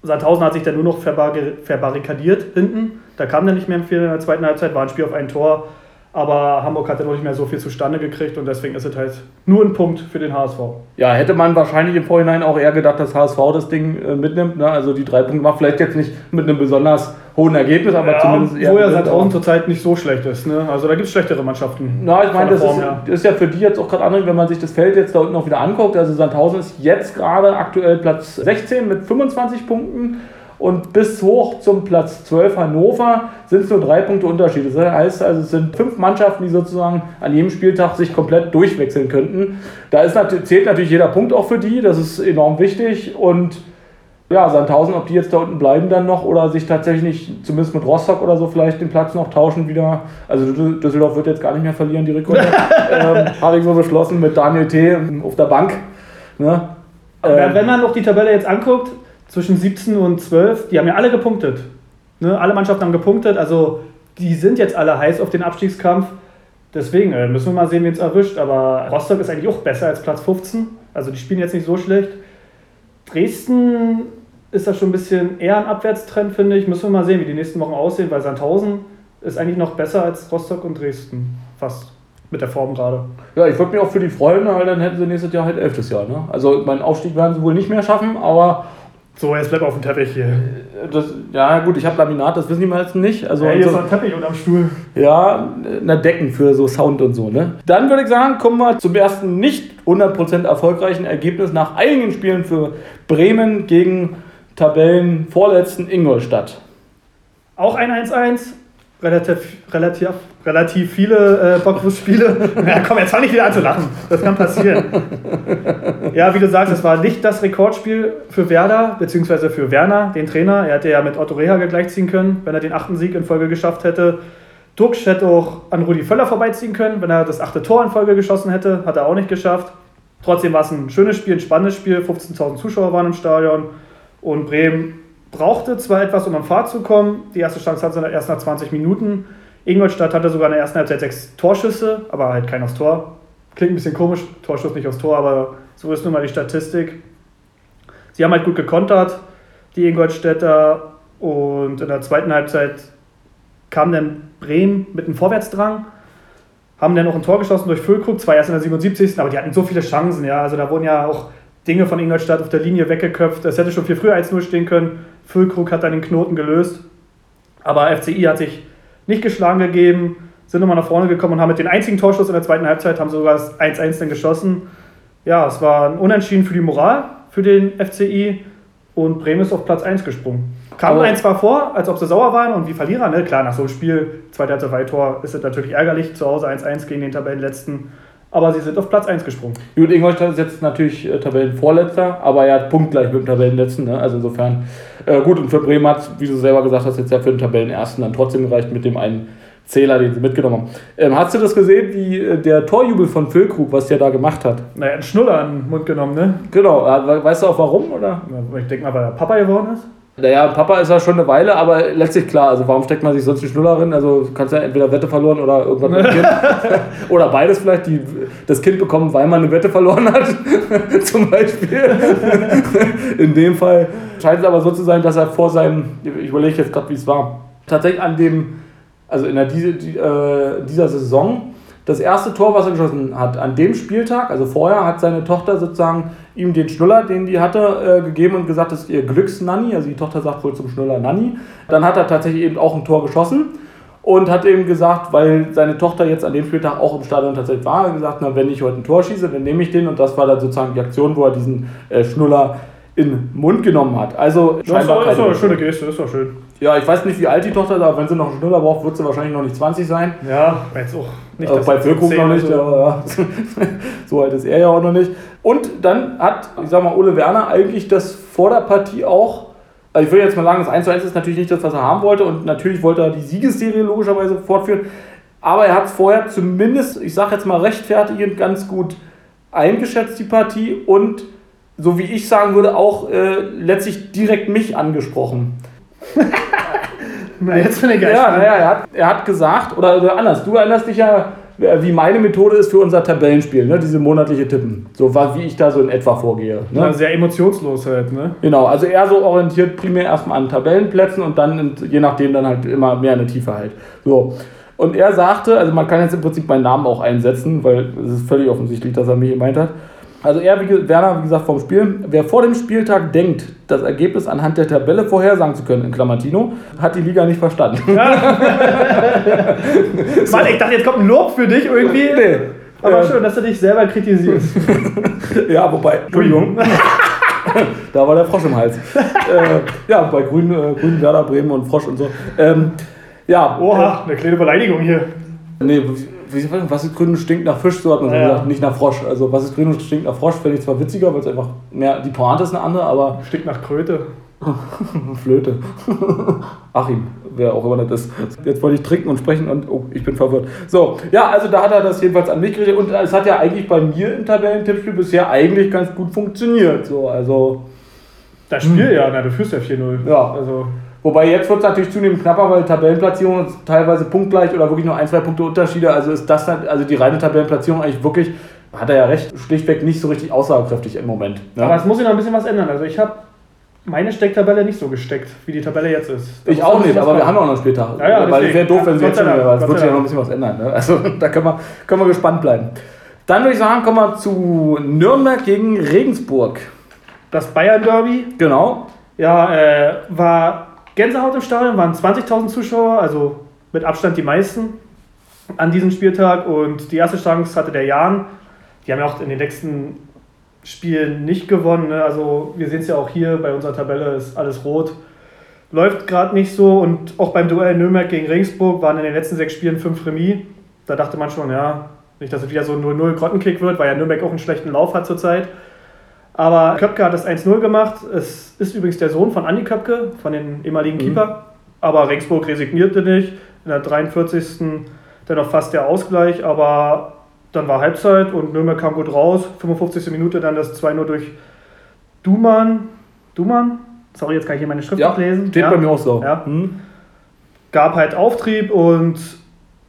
Speaker 2: Sandhausen hat sich dann nur noch verbarrikadiert hinten. Da kam dann nicht mehr viel in der zweiten Halbzeit, war ein Spiel auf ein Tor. Aber Hamburg hat ja noch nicht mehr so viel zustande gekriegt und deswegen ist es halt nur ein Punkt für den HSV.
Speaker 1: Ja, hätte man wahrscheinlich im Vorhinein auch eher gedacht, dass HSV das Ding äh, mitnimmt. Ne? Also die drei Punkte macht vielleicht jetzt nicht mit einem besonders hohen Ergebnis, aber ja, zumindest
Speaker 2: eher. Wo ja Sandhausen zurzeit nicht so schlecht ist. Ne? Also da gibt es schlechtere Mannschaften.
Speaker 1: Na, ich meine, das ist, ist, ja für die jetzt auch gerade anders, wenn man sich das Feld jetzt da unten noch wieder anguckt. Also Sandhausen ist jetzt gerade aktuell Platz 16 mit 25 Punkten. Und bis hoch zum Platz 12 Hannover sind es nur drei Punkte Unterschied. Das heißt also, es sind fünf Mannschaften, die sozusagen an jedem Spieltag sich komplett durchwechseln könnten. Da ist, zählt natürlich jeder Punkt auch für die, das ist enorm wichtig. Und ja, Sandhausen, ob die jetzt da unten bleiben dann noch oder sich tatsächlich zumindest mit Rostock oder so vielleicht den Platz noch tauschen wieder. Also Düsseldorf wird jetzt gar nicht mehr verlieren, die Rückrunde. ähm, Habe ich so beschlossen mit Daniel T. auf der Bank. Ne?
Speaker 2: Ähm, wenn man noch die Tabelle jetzt anguckt, zwischen 17 und 12, die haben ja alle gepunktet. Ne? Alle Mannschaften haben gepunktet, also die sind jetzt alle heiß auf den Abstiegskampf. Deswegen äh, müssen wir mal sehen, wen es erwischt. Aber Rostock ist eigentlich auch besser als Platz 15. Also die spielen jetzt nicht so schlecht. Dresden ist da schon ein bisschen eher ein Abwärtstrend, finde ich. Müssen wir mal sehen, wie die nächsten Wochen aussehen, weil Sandhausen ist eigentlich noch besser als Rostock und Dresden. Fast. Mit der Form gerade.
Speaker 1: Ja, ich würde mich auch für die freuen, weil dann hätten sie nächstes Jahr halt elftes Jahr. Ne? Also meinen Aufstieg werden sie wohl nicht mehr schaffen, aber
Speaker 2: so, jetzt bleib auf dem Teppich hier.
Speaker 1: Das, ja, gut, ich habe Laminat, das wissen die meisten nicht. Also,
Speaker 2: ja,
Speaker 1: hier
Speaker 2: so, ist ein Teppich unterm Stuhl.
Speaker 1: Ja, na, Decken für so Sound und so. Ne? Dann würde ich sagen, kommen wir zum ersten nicht 100% erfolgreichen Ergebnis nach einigen Spielen für Bremen gegen Tabellenvorletzten Ingolstadt.
Speaker 2: Auch ein 1-1 relativ, relativ, relativ viele äh, Bockwurstspiele. ja, komm, jetzt fang ich wieder an zu lachen. Das kann passieren. ja, wie du sagst, es war nicht das Rekordspiel für Werder, beziehungsweise für Werner, den Trainer. Er hätte ja mit Otto Rehagel gleichziehen können, wenn er den achten Sieg in Folge geschafft hätte. Duxch hätte auch an Rudi Völler vorbeiziehen können, wenn er das achte Tor in Folge geschossen hätte. Hat er auch nicht geschafft. Trotzdem war es ein schönes Spiel, ein spannendes Spiel. 15.000 Zuschauer waren im Stadion. Und Bremen brauchte zwar etwas, um am Fahrt zu kommen. Die erste Chance hatte sie erst nach 20 Minuten. Ingolstadt hatte sogar in der ersten Halbzeit sechs Torschüsse, aber halt kein aufs Tor. Klingt ein bisschen komisch, Torschuss nicht aufs Tor, aber so ist nun mal die Statistik. Sie haben halt gut gekontert, die Ingolstädter. Und in der zweiten Halbzeit kam dann Bremen mit einem Vorwärtsdrang, haben dann noch ein Tor geschossen durch Füllkrug, zwar erst in der 77. Aber die hatten so viele Chancen, ja. Also da wurden ja auch Dinge von Ingolstadt auf der Linie weggeköpft. Es hätte schon viel früher als 0 stehen können. Füllkrug hat dann den Knoten gelöst. Aber FCI hat sich nicht geschlagen gegeben, sind nochmal nach vorne gekommen und haben mit dem einzigen Torschuss in der zweiten Halbzeit haben sogar das 1-1 dann geschossen. Ja, es war ein Unentschieden für die Moral, für den FCI und Bremen ist auf Platz 1 gesprungen. Kamen ein, zwar vor, als ob sie sauer waren und wie Verlierer, ne? Klar, nach so einem Spiel, zweiter Tor, ist es natürlich ärgerlich, zu Hause 1-1 gegen den Tabellenletzten. Aber sie sind auf Platz 1 gesprungen.
Speaker 1: Gut, Ingolstadt ist jetzt natürlich äh, Tabellenvorletzter, aber er hat punktgleich mit dem Tabellenletzten. Ne? Also insofern äh, gut. Und für Bremen hat, wie du selber gesagt hast, jetzt ja für den Tabellenersten dann trotzdem gereicht mit dem einen Zähler, den sie mitgenommen haben. Ähm, hast du das gesehen, wie äh, der Torjubel von Füllkrug, was der da gemacht hat?
Speaker 2: Naja, einen Schnuller in den Mund genommen, ne?
Speaker 1: Genau. Äh, weißt du auch warum, oder?
Speaker 2: Ich denke mal, weil er Papa geworden ist.
Speaker 1: Naja, Papa ist ja schon eine Weile, aber letztlich klar, also warum steckt man sich sonst die Schnuller rein? Also du kannst ja entweder Wette verloren oder irgendwas mit dem Kind. oder beides vielleicht, die, das Kind bekommen, weil man eine Wette verloren hat, zum Beispiel. In dem Fall scheint es aber so zu sein, dass er vor seinem, ich überlege jetzt gerade, wie es war, tatsächlich an dem, also in der, diese, die, äh, dieser Saison das erste Tor, was er geschossen hat, an dem Spieltag, also vorher, hat seine Tochter sozusagen ihm den Schnuller, den die hatte, äh, gegeben und gesagt, das ist ihr Glücksnanny. Also die Tochter sagt wohl zum Schnuller Nanny. Dann hat er tatsächlich eben auch ein Tor geschossen und hat eben gesagt, weil seine Tochter jetzt an dem Spieltag auch im Stadion tatsächlich war, gesagt, na, wenn ich heute ein Tor schieße, dann nehme ich den. Und das war dann sozusagen die Aktion, wo er diesen äh, Schnuller in den Mund genommen hat. Also
Speaker 2: das ist doch eine schöne Geste, ist doch schön.
Speaker 1: Ja, ich weiß nicht, wie alt die Tochter ist, aber wenn sie noch einen Schnuller braucht, wird sie wahrscheinlich noch nicht 20 sein.
Speaker 2: Ja, jetzt auch
Speaker 1: nicht. Also bei Füllkrug noch nicht, so. aber ja. so alt ist er ja auch noch nicht. Und dann hat, ich sag mal, Ole Werner eigentlich das vor der Partie auch, also ich würde jetzt mal sagen, das 1 zu 1 ist natürlich nicht das, was er haben wollte und natürlich wollte er die Siegesserie logischerweise fortführen, aber er hat es vorher zumindest, ich sag jetzt mal rechtfertigend, ganz gut eingeschätzt, die Partie und so wie ich sagen würde, auch äh, letztlich direkt mich angesprochen.
Speaker 2: Na, jetzt bin ich
Speaker 1: Ja, naja, er hat, er hat gesagt, oder, oder anders, du erinnerst dich ja, wie meine Methode ist für unser Tabellenspiel, ne? diese monatliche Tippen. So wie ich da so in etwa vorgehe. Ne?
Speaker 2: Ja, sehr emotionslos halt, ne?
Speaker 1: Genau, also eher so orientiert primär erstmal an Tabellenplätzen und dann je nachdem dann halt immer mehr in der Tiefe halt. So. Und er sagte, also man kann jetzt im Prinzip meinen Namen auch einsetzen, weil es ist völlig offensichtlich, dass er mich gemeint hat. Also er, wie, Werner, wie gesagt, vom Spiel. Wer vor dem Spieltag denkt, das Ergebnis anhand der Tabelle vorhersagen zu können, in Klammertino, hat die Liga nicht verstanden. Ja.
Speaker 2: Mann, ich dachte, jetzt kommt ein Lob für dich irgendwie. Nee. Aber ähm. schön, dass du dich selber kritisierst.
Speaker 1: ja, wobei, Entschuldigung. da war der Frosch im Hals. äh, ja, bei Grün, äh, Grün, Werder, Bremen und Frosch und so. Ähm, ja,
Speaker 2: Oha, äh, eine kleine Beleidigung hier.
Speaker 1: Nee, was ist grün und stinkt nach Fisch, so hat man ja. gesagt, nicht nach Frosch. Also was ist grün und stinkt nach Frosch, fände ich zwar witziger, weil es einfach mehr, die Pointe ist eine andere, aber...
Speaker 2: Stinkt nach Kröte.
Speaker 1: Flöte. Achim, wer auch immer das ist. Jetzt wollte ich trinken und sprechen und oh, ich bin verwirrt. So, ja, also da hat er das jedenfalls an mich gerichtet und es hat ja eigentlich bei mir im Tabellentippspiel bisher eigentlich ganz gut funktioniert. So, also.
Speaker 2: Das Spiel, hm. ja, na, du führst ja 4-0.
Speaker 1: Ja. Also. Wobei jetzt wird es natürlich zunehmend knapper, weil Tabellenplatzierung ist teilweise punktgleich oder wirklich nur ein, zwei Punkte Unterschiede. Also ist das halt, also die reine Tabellenplatzierung eigentlich wirklich, hat er ja recht, schlichtweg nicht so richtig aussagekräftig im Moment.
Speaker 2: Ne? Aber es muss sich noch ein bisschen was ändern. Also ich habe meine Stecktabelle nicht so gesteckt, wie die Tabelle jetzt ist.
Speaker 1: Da ich auch nicht, aber wir haben auch noch einen Spieltag.
Speaker 2: Ja, ja,
Speaker 1: weil es wäre doof, wenn sie jetzt schon wäre. Es wird sich ja noch ein bisschen was ändern. Ne? Also da können wir, können wir gespannt bleiben. Dann würde ich sagen, kommen wir zu Nürnberg gegen Regensburg.
Speaker 2: Das Bayern-Derby.
Speaker 1: Genau.
Speaker 2: Ja, äh, war Gänsehaut im Stadion, waren 20.000 Zuschauer, also mit Abstand die meisten an diesem Spieltag. Und die erste Chance hatte der Jan. Die haben ja auch in den nächsten Spielen nicht gewonnen. Ne? Also wir sehen es ja auch hier bei unserer Tabelle, ist alles rot. Läuft gerade nicht so und auch beim Duell Nürnberg gegen Regensburg waren in den letzten sechs Spielen fünf Remis. Da dachte man schon, ja, nicht, dass es wieder so ein 0-0 Grottenkick wird, weil ja Nürnberg auch einen schlechten Lauf hat zurzeit. Aber Köpke hat das 1-0 gemacht. Es ist übrigens der Sohn von Andi Köpke, von den ehemaligen mhm. Keeper. Aber Regensburg resignierte nicht. In der 43. dann noch fast der Ausgleich. Aber dann war Halbzeit und Nürnberg kam gut raus. 55. Minute dann das 2-0 durch Duman. Duman? Sorry, jetzt kann ich hier meine Schrift
Speaker 1: ja,
Speaker 2: lesen.
Speaker 1: Steht
Speaker 2: ja.
Speaker 1: bei mir auch so.
Speaker 2: Ja. Mhm. Gab halt Auftrieb und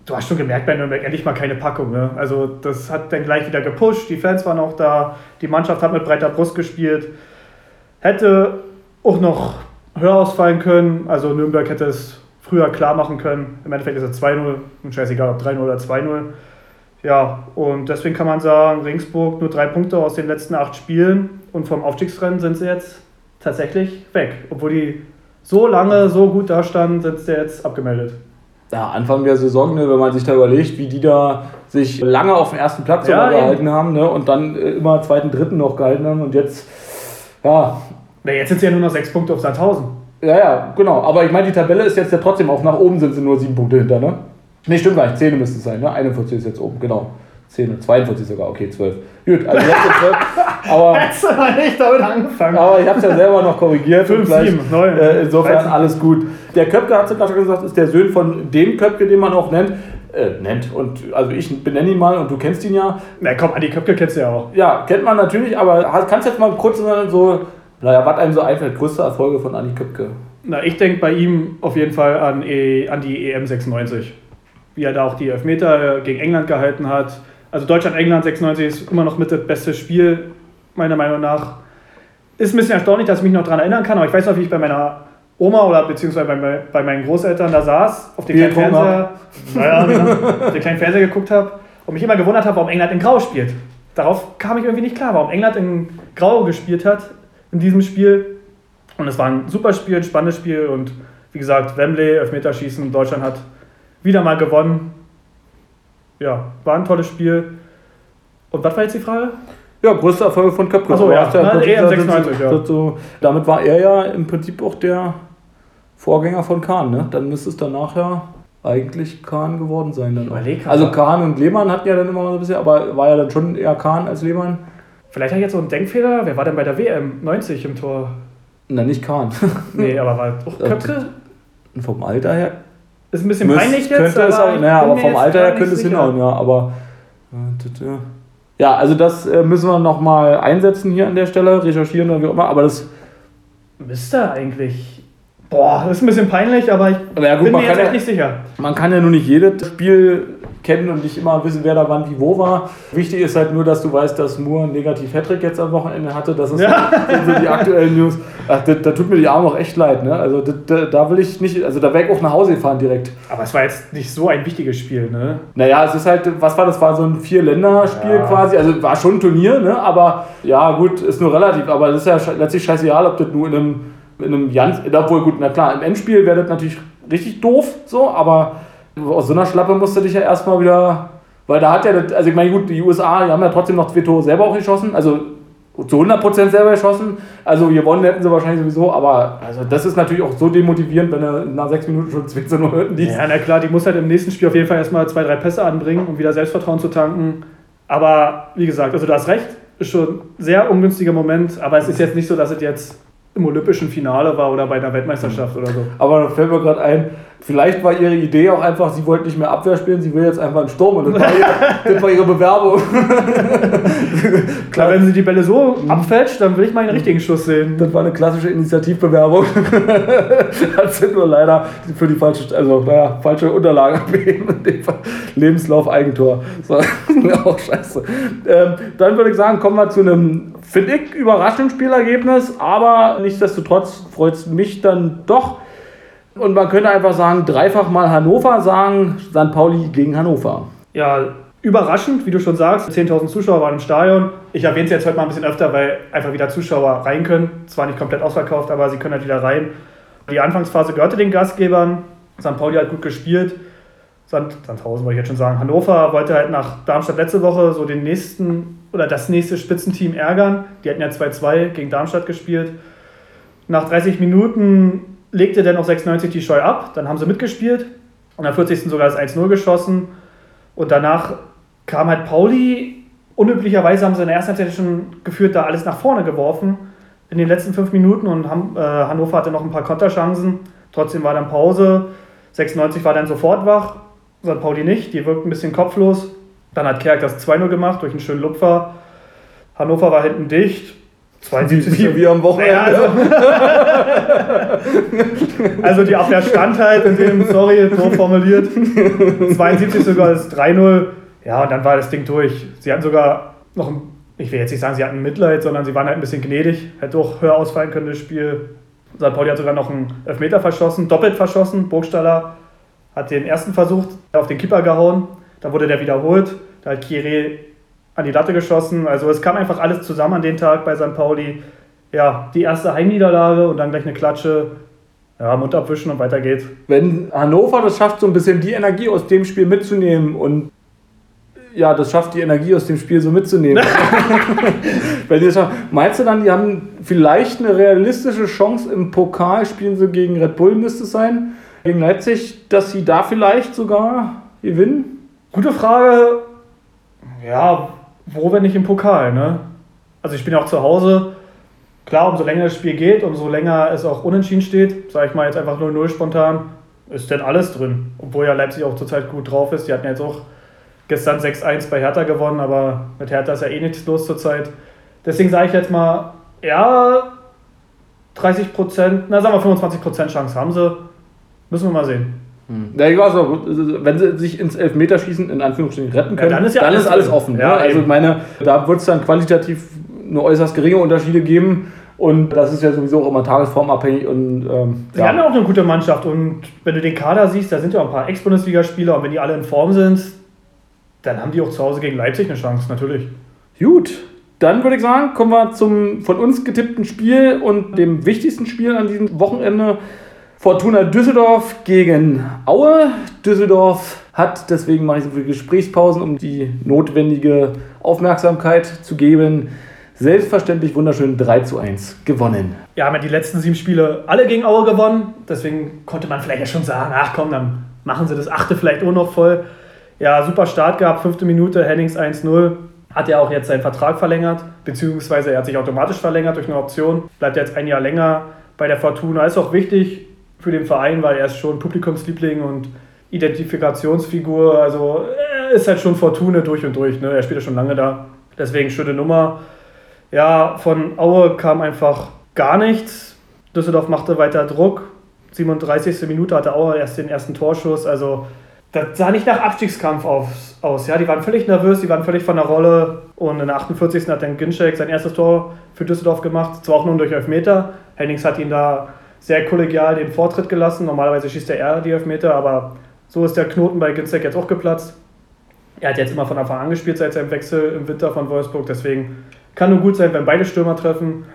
Speaker 2: du hast schon gemerkt bei Nürnberg endlich mal keine Packung. Ne? Also das hat dann gleich wieder gepusht, die Fans waren auch da, die Mannschaft hat mit breiter Brust gespielt. Hätte auch noch höher ausfallen können. Also Nürnberg hätte es früher klar machen können. Im Endeffekt ist es 2-0 und scheißegal, ob 3-0 oder 2-0. Ja, und deswegen kann man sagen, Ringsburg nur drei Punkte aus den letzten acht Spielen und vom Aufstiegsrennen sind sie jetzt tatsächlich weg. Obwohl die so lange so gut da standen, sind sie jetzt abgemeldet.
Speaker 1: Ja, Anfang der Saison, ne, wenn man sich da überlegt, wie die da sich lange auf dem ersten Platz ja, gehalten haben ne, und dann äh, immer zweiten, dritten noch gehalten haben und jetzt, ja.
Speaker 2: Na, jetzt sind sie ja nur noch sechs Punkte auf Sandhausen.
Speaker 1: Ja, ja, genau. Aber ich meine, die Tabelle ist jetzt ja trotzdem auch nach oben sind sie nur sieben Punkte hinter, ne? Ne, stimmt gar nicht. 10 müsste es sein, ne? 41 ist jetzt oben, genau. 10, 42 sogar, okay, 12. Gut, also jetzt 12. Aber, Hättest du mal nicht damit angefangen. Aber ich habe es ja selber noch korrigiert. 5, 7, 9. Äh, insofern 13. alles gut. Der Köpke, hat es gerade schon gesagt, ist der Sohn von dem Köpke, den man auch nennt. Äh, nennt. Und also ich benenne ihn mal und du kennst ihn ja.
Speaker 2: Na komm, Adi Köpke kennst du ja auch.
Speaker 1: Ja, kennt man natürlich, aber kannst du jetzt mal kurz so, naja, was einem so einfällt, größte Erfolge von Adi Köpke?
Speaker 2: Na, ich denke bei ihm auf jeden Fall an, e, an die EM 96 wie er da auch die Elfmeter gegen England gehalten hat. Also Deutschland-England 96 ist immer noch mit das beste Spiel, meiner Meinung nach. Ist ein bisschen erstaunlich, dass ich mich noch daran erinnern kann, aber ich weiß noch, wie ich bei meiner Oma oder beziehungsweise bei, bei meinen Großeltern da saß, auf dem kleinen Fernseher, naja, genau, auf den kleinen Fernseher geguckt habe und mich immer gewundert habe, warum England in Grau spielt. Darauf kam ich irgendwie nicht klar, warum England in Grau gespielt hat in diesem Spiel. Und es war ein super Spiel, ein spannendes Spiel und wie gesagt, Wembley, Elfmeterschießen, Deutschland hat wieder mal gewonnen. Ja, war ein tolles Spiel. Und was war jetzt die Frage?
Speaker 1: Ja, größte Erfolg von Köpke. Achso, ja, ja, Na, EM 96, ja. So, damit war er ja im Prinzip auch der Vorgänger von Kahn, ne? Dann müsste es danach ja eigentlich Kahn geworden sein. Dann also Kahn und Lehmann hatten ja dann immer so ein bisschen, aber war ja dann schon eher Kahn als Lehmann.
Speaker 2: Vielleicht hat ich jetzt so einen Denkfehler. Wer war denn bei der WM 90 im Tor?
Speaker 1: Na, nicht Kahn.
Speaker 2: nee, aber war auch Köpke?
Speaker 1: Vom Alter her
Speaker 2: ist ein bisschen peinlich
Speaker 1: jetzt. Könnte es auch, naja, aber vom Alter her könnte es hinhauen, ja. Aber. Ja, also das äh, müssen wir nochmal einsetzen hier an der Stelle, recherchieren oder wie auch immer, aber das.
Speaker 2: Müsste eigentlich. Boah, das ist ein bisschen peinlich, aber ich ja, gut, bin mir jetzt echt nicht sicher.
Speaker 1: Man kann ja nur nicht jedes Spiel kennen und nicht immer wissen, wer da wann wie wo war. Wichtig ist halt nur, dass du weißt, dass Moore einen negativ Hattrick jetzt am Wochenende hatte. Das ist ja. so die aktuellen News. Ach, da, da, tut mir die Arme auch echt leid. Ne? Also da, da, will ich nicht, also da wäre ich auch nach Hause gefahren direkt.
Speaker 2: Aber es war jetzt nicht so ein wichtiges Spiel, ne?
Speaker 1: Naja, es ist halt, was war das? War so ein Vier-Länder-Spiel ja. quasi. Also war schon ein Turnier, ne? Aber ja, gut, ist nur relativ. Aber das ist ja letztlich scheißegal, ob das nur in einem, in einem Jan, obwohl gut, na klar, im Endspiel wäre das natürlich richtig doof, so, aber aus so einer Schlappe musst du dich ja erstmal wieder. Weil da hat ja, also ich meine, gut, die USA, die haben ja trotzdem noch zwei Tore selber auch geschossen, also zu 100% selber geschossen. Also gewonnen hätten sie wahrscheinlich sowieso, aber also das ist natürlich auch so demotivierend, wenn er nach sechs Minuten schon 20 nur hörten
Speaker 2: liest. Ja, na klar, die muss halt im nächsten Spiel auf jeden Fall erstmal zwei, drei Pässe anbringen, um wieder Selbstvertrauen zu tanken. Aber wie gesagt, also du hast recht, ist schon ein sehr ungünstiger Moment, aber es ist jetzt nicht so, dass es jetzt im olympischen Finale war oder bei einer Weltmeisterschaft oder so.
Speaker 1: Aber da fällt mir gerade ein, vielleicht war ihre Idee auch einfach, sie wollte nicht mehr Abwehr spielen, sie will jetzt einfach einen Sturm und das war ihre, das war ihre Bewerbung.
Speaker 2: Klar, wenn sie die Bälle so abfälscht, dann will ich mal einen richtigen Schuss sehen.
Speaker 1: Das war eine klassische Initiativbewerbung. Hat sie nur leider für die falsche, also, naja, falsche Unterlage. Lebenslauf Eigentor. So, auch scheiße. Ähm, dann würde ich sagen, kommen wir zu einem, finde ich, überraschenden Spielergebnis, aber nichtsdestotrotz freut es mich dann doch. Und man könnte einfach sagen, dreifach mal Hannover sagen, St. Pauli gegen Hannover.
Speaker 2: Ja, überraschend, wie du schon sagst. 10.000 Zuschauer waren im Stadion. Ich erwähne es jetzt heute mal ein bisschen öfter, weil einfach wieder Zuschauer rein können. Zwar nicht komplett ausverkauft, aber sie können halt wieder rein. Die Anfangsphase gehörte den Gastgebern. St. Pauli hat gut gespielt. Sandhausen wollte ich jetzt schon sagen. Hannover wollte halt nach Darmstadt letzte Woche so den nächsten oder das nächste Spitzenteam ärgern. Die hatten ja 2-2 gegen Darmstadt gespielt. Nach 30 Minuten legte dann auch 96 die Scheu ab. Dann haben sie mitgespielt. Und am 40. sogar das 1-0 geschossen. Und danach kam halt Pauli. Unüblicherweise haben sie in der ersten Halbzeit schon geführt, da alles nach vorne geworfen in den letzten fünf Minuten und äh, Hannover hatte noch ein paar Konterchancen. Trotzdem war dann Pause. 96 war dann sofort wach, St. Pauli nicht, die wirkt ein bisschen kopflos. Dann hat Kerk das 2-0 gemacht durch einen schönen Lupfer. Hannover war hinten dicht.
Speaker 1: 72. Wie, wie am Wochenende. Ja, also,
Speaker 2: also, die Abwehr stand halt in dem, sorry, so formuliert. 72 sogar das 3-0. Ja, und dann war das Ding durch. Sie hatten sogar noch ein, ich will jetzt nicht sagen, sie hatten Mitleid, sondern sie waren halt ein bisschen gnädig. Hätte auch höher ausfallen können, das Spiel. St. Pauli hat sogar noch einen Elfmeter verschossen, doppelt verschossen. Burgstaller hat den ersten versucht, auf den Keeper gehauen. Dann wurde der wiederholt. Da hat Kire an die Latte geschossen. Also es kam einfach alles zusammen an dem Tag bei St. Pauli. Ja, die erste Heimniederlage und dann gleich eine Klatsche. Ja, Mund abwischen und weiter geht's.
Speaker 1: Wenn Hannover das schafft, so ein bisschen die Energie aus dem Spiel mitzunehmen und ja, das schafft die Energie aus dem Spiel so mitzunehmen. Wenn die schafft, meinst du dann, die haben vielleicht eine realistische Chance im Pokal, spielen sie gegen Red Bull, müsste es sein, gegen Leipzig, dass sie da vielleicht sogar gewinnen?
Speaker 2: Gute Frage. Ja, wo, wenn nicht im Pokal, ne? Also ich bin auch zu Hause. Klar, umso länger das Spiel geht, umso länger es auch unentschieden steht, sage ich mal jetzt einfach 0-0 spontan, ist denn alles drin. Obwohl ja Leipzig auch zurzeit gut drauf ist. Die hatten jetzt auch gestern 6-1 bei Hertha gewonnen, aber mit Hertha ist ja eh nichts los zurzeit. Deswegen sage ich jetzt mal, ja, 30 Prozent, na sagen wir 25 Prozent Chance haben sie. Müssen wir mal sehen.
Speaker 1: Hm. Ja, ich weiß auch, wenn sie sich ins Elfmeterschießen in Anführungsstrichen retten können,
Speaker 2: ja, dann ist, ja
Speaker 1: dann
Speaker 2: alles,
Speaker 1: ist alles offen.
Speaker 2: Ja,
Speaker 1: ne? Also ich meine, da wird es dann qualitativ nur äußerst geringe Unterschiede geben. Und das ist ja sowieso auch immer tagesformabhängig. Und, ähm,
Speaker 2: Sie haben ja auch eine gute Mannschaft. Und wenn du den Kader siehst, da sind ja auch ein paar Ex-Bundesligaspieler. Und wenn die alle in Form sind, dann haben die auch zu Hause gegen Leipzig eine Chance, natürlich.
Speaker 1: Gut, dann würde ich sagen, kommen wir zum von uns getippten Spiel und dem wichtigsten Spiel an diesem Wochenende. Fortuna Düsseldorf gegen Aue. Düsseldorf hat, deswegen mache ich so viele Gesprächspausen, um die notwendige Aufmerksamkeit zu geben, selbstverständlich wunderschön 3 zu 1 gewonnen.
Speaker 2: Ja, haben ja die letzten sieben Spiele alle gegen Aue gewonnen. Deswegen konnte man vielleicht ja schon sagen, ach komm, dann machen sie das achte vielleicht auch noch voll. Ja, super Start gehabt, fünfte Minute, Hennings 1-0. Hat er auch jetzt seinen Vertrag verlängert, beziehungsweise er hat sich automatisch verlängert durch eine Option. Bleibt jetzt ein Jahr länger bei der Fortuna. Ist auch wichtig für den Verein, weil er ist schon Publikumsliebling und Identifikationsfigur. Also er ist halt schon Fortuna durch und durch. Ne? Er spielt ja schon lange da. Deswegen schöne Nummer. Ja, von Aue kam einfach gar nichts. Düsseldorf machte weiter Druck. 37. Minute hatte Aue erst den ersten Torschuss. Also das sah nicht nach Abstiegskampf aus, aus. Ja, die waren völlig nervös, die waren völlig von der Rolle. Und in der 48. hat dann Ginczek sein erstes Tor für Düsseldorf gemacht. Zwar auch nur durch Elfmeter. Hennings hat ihn da sehr kollegial den Vortritt gelassen. Normalerweise schießt er eher die Elfmeter, aber so ist der Knoten bei Ginczek jetzt auch geplatzt. Er hat jetzt immer von Anfang an gespielt seit seinem Wechsel im Winter von Wolfsburg. Deswegen kann nur gut sein, wenn beide Stürmer treffen.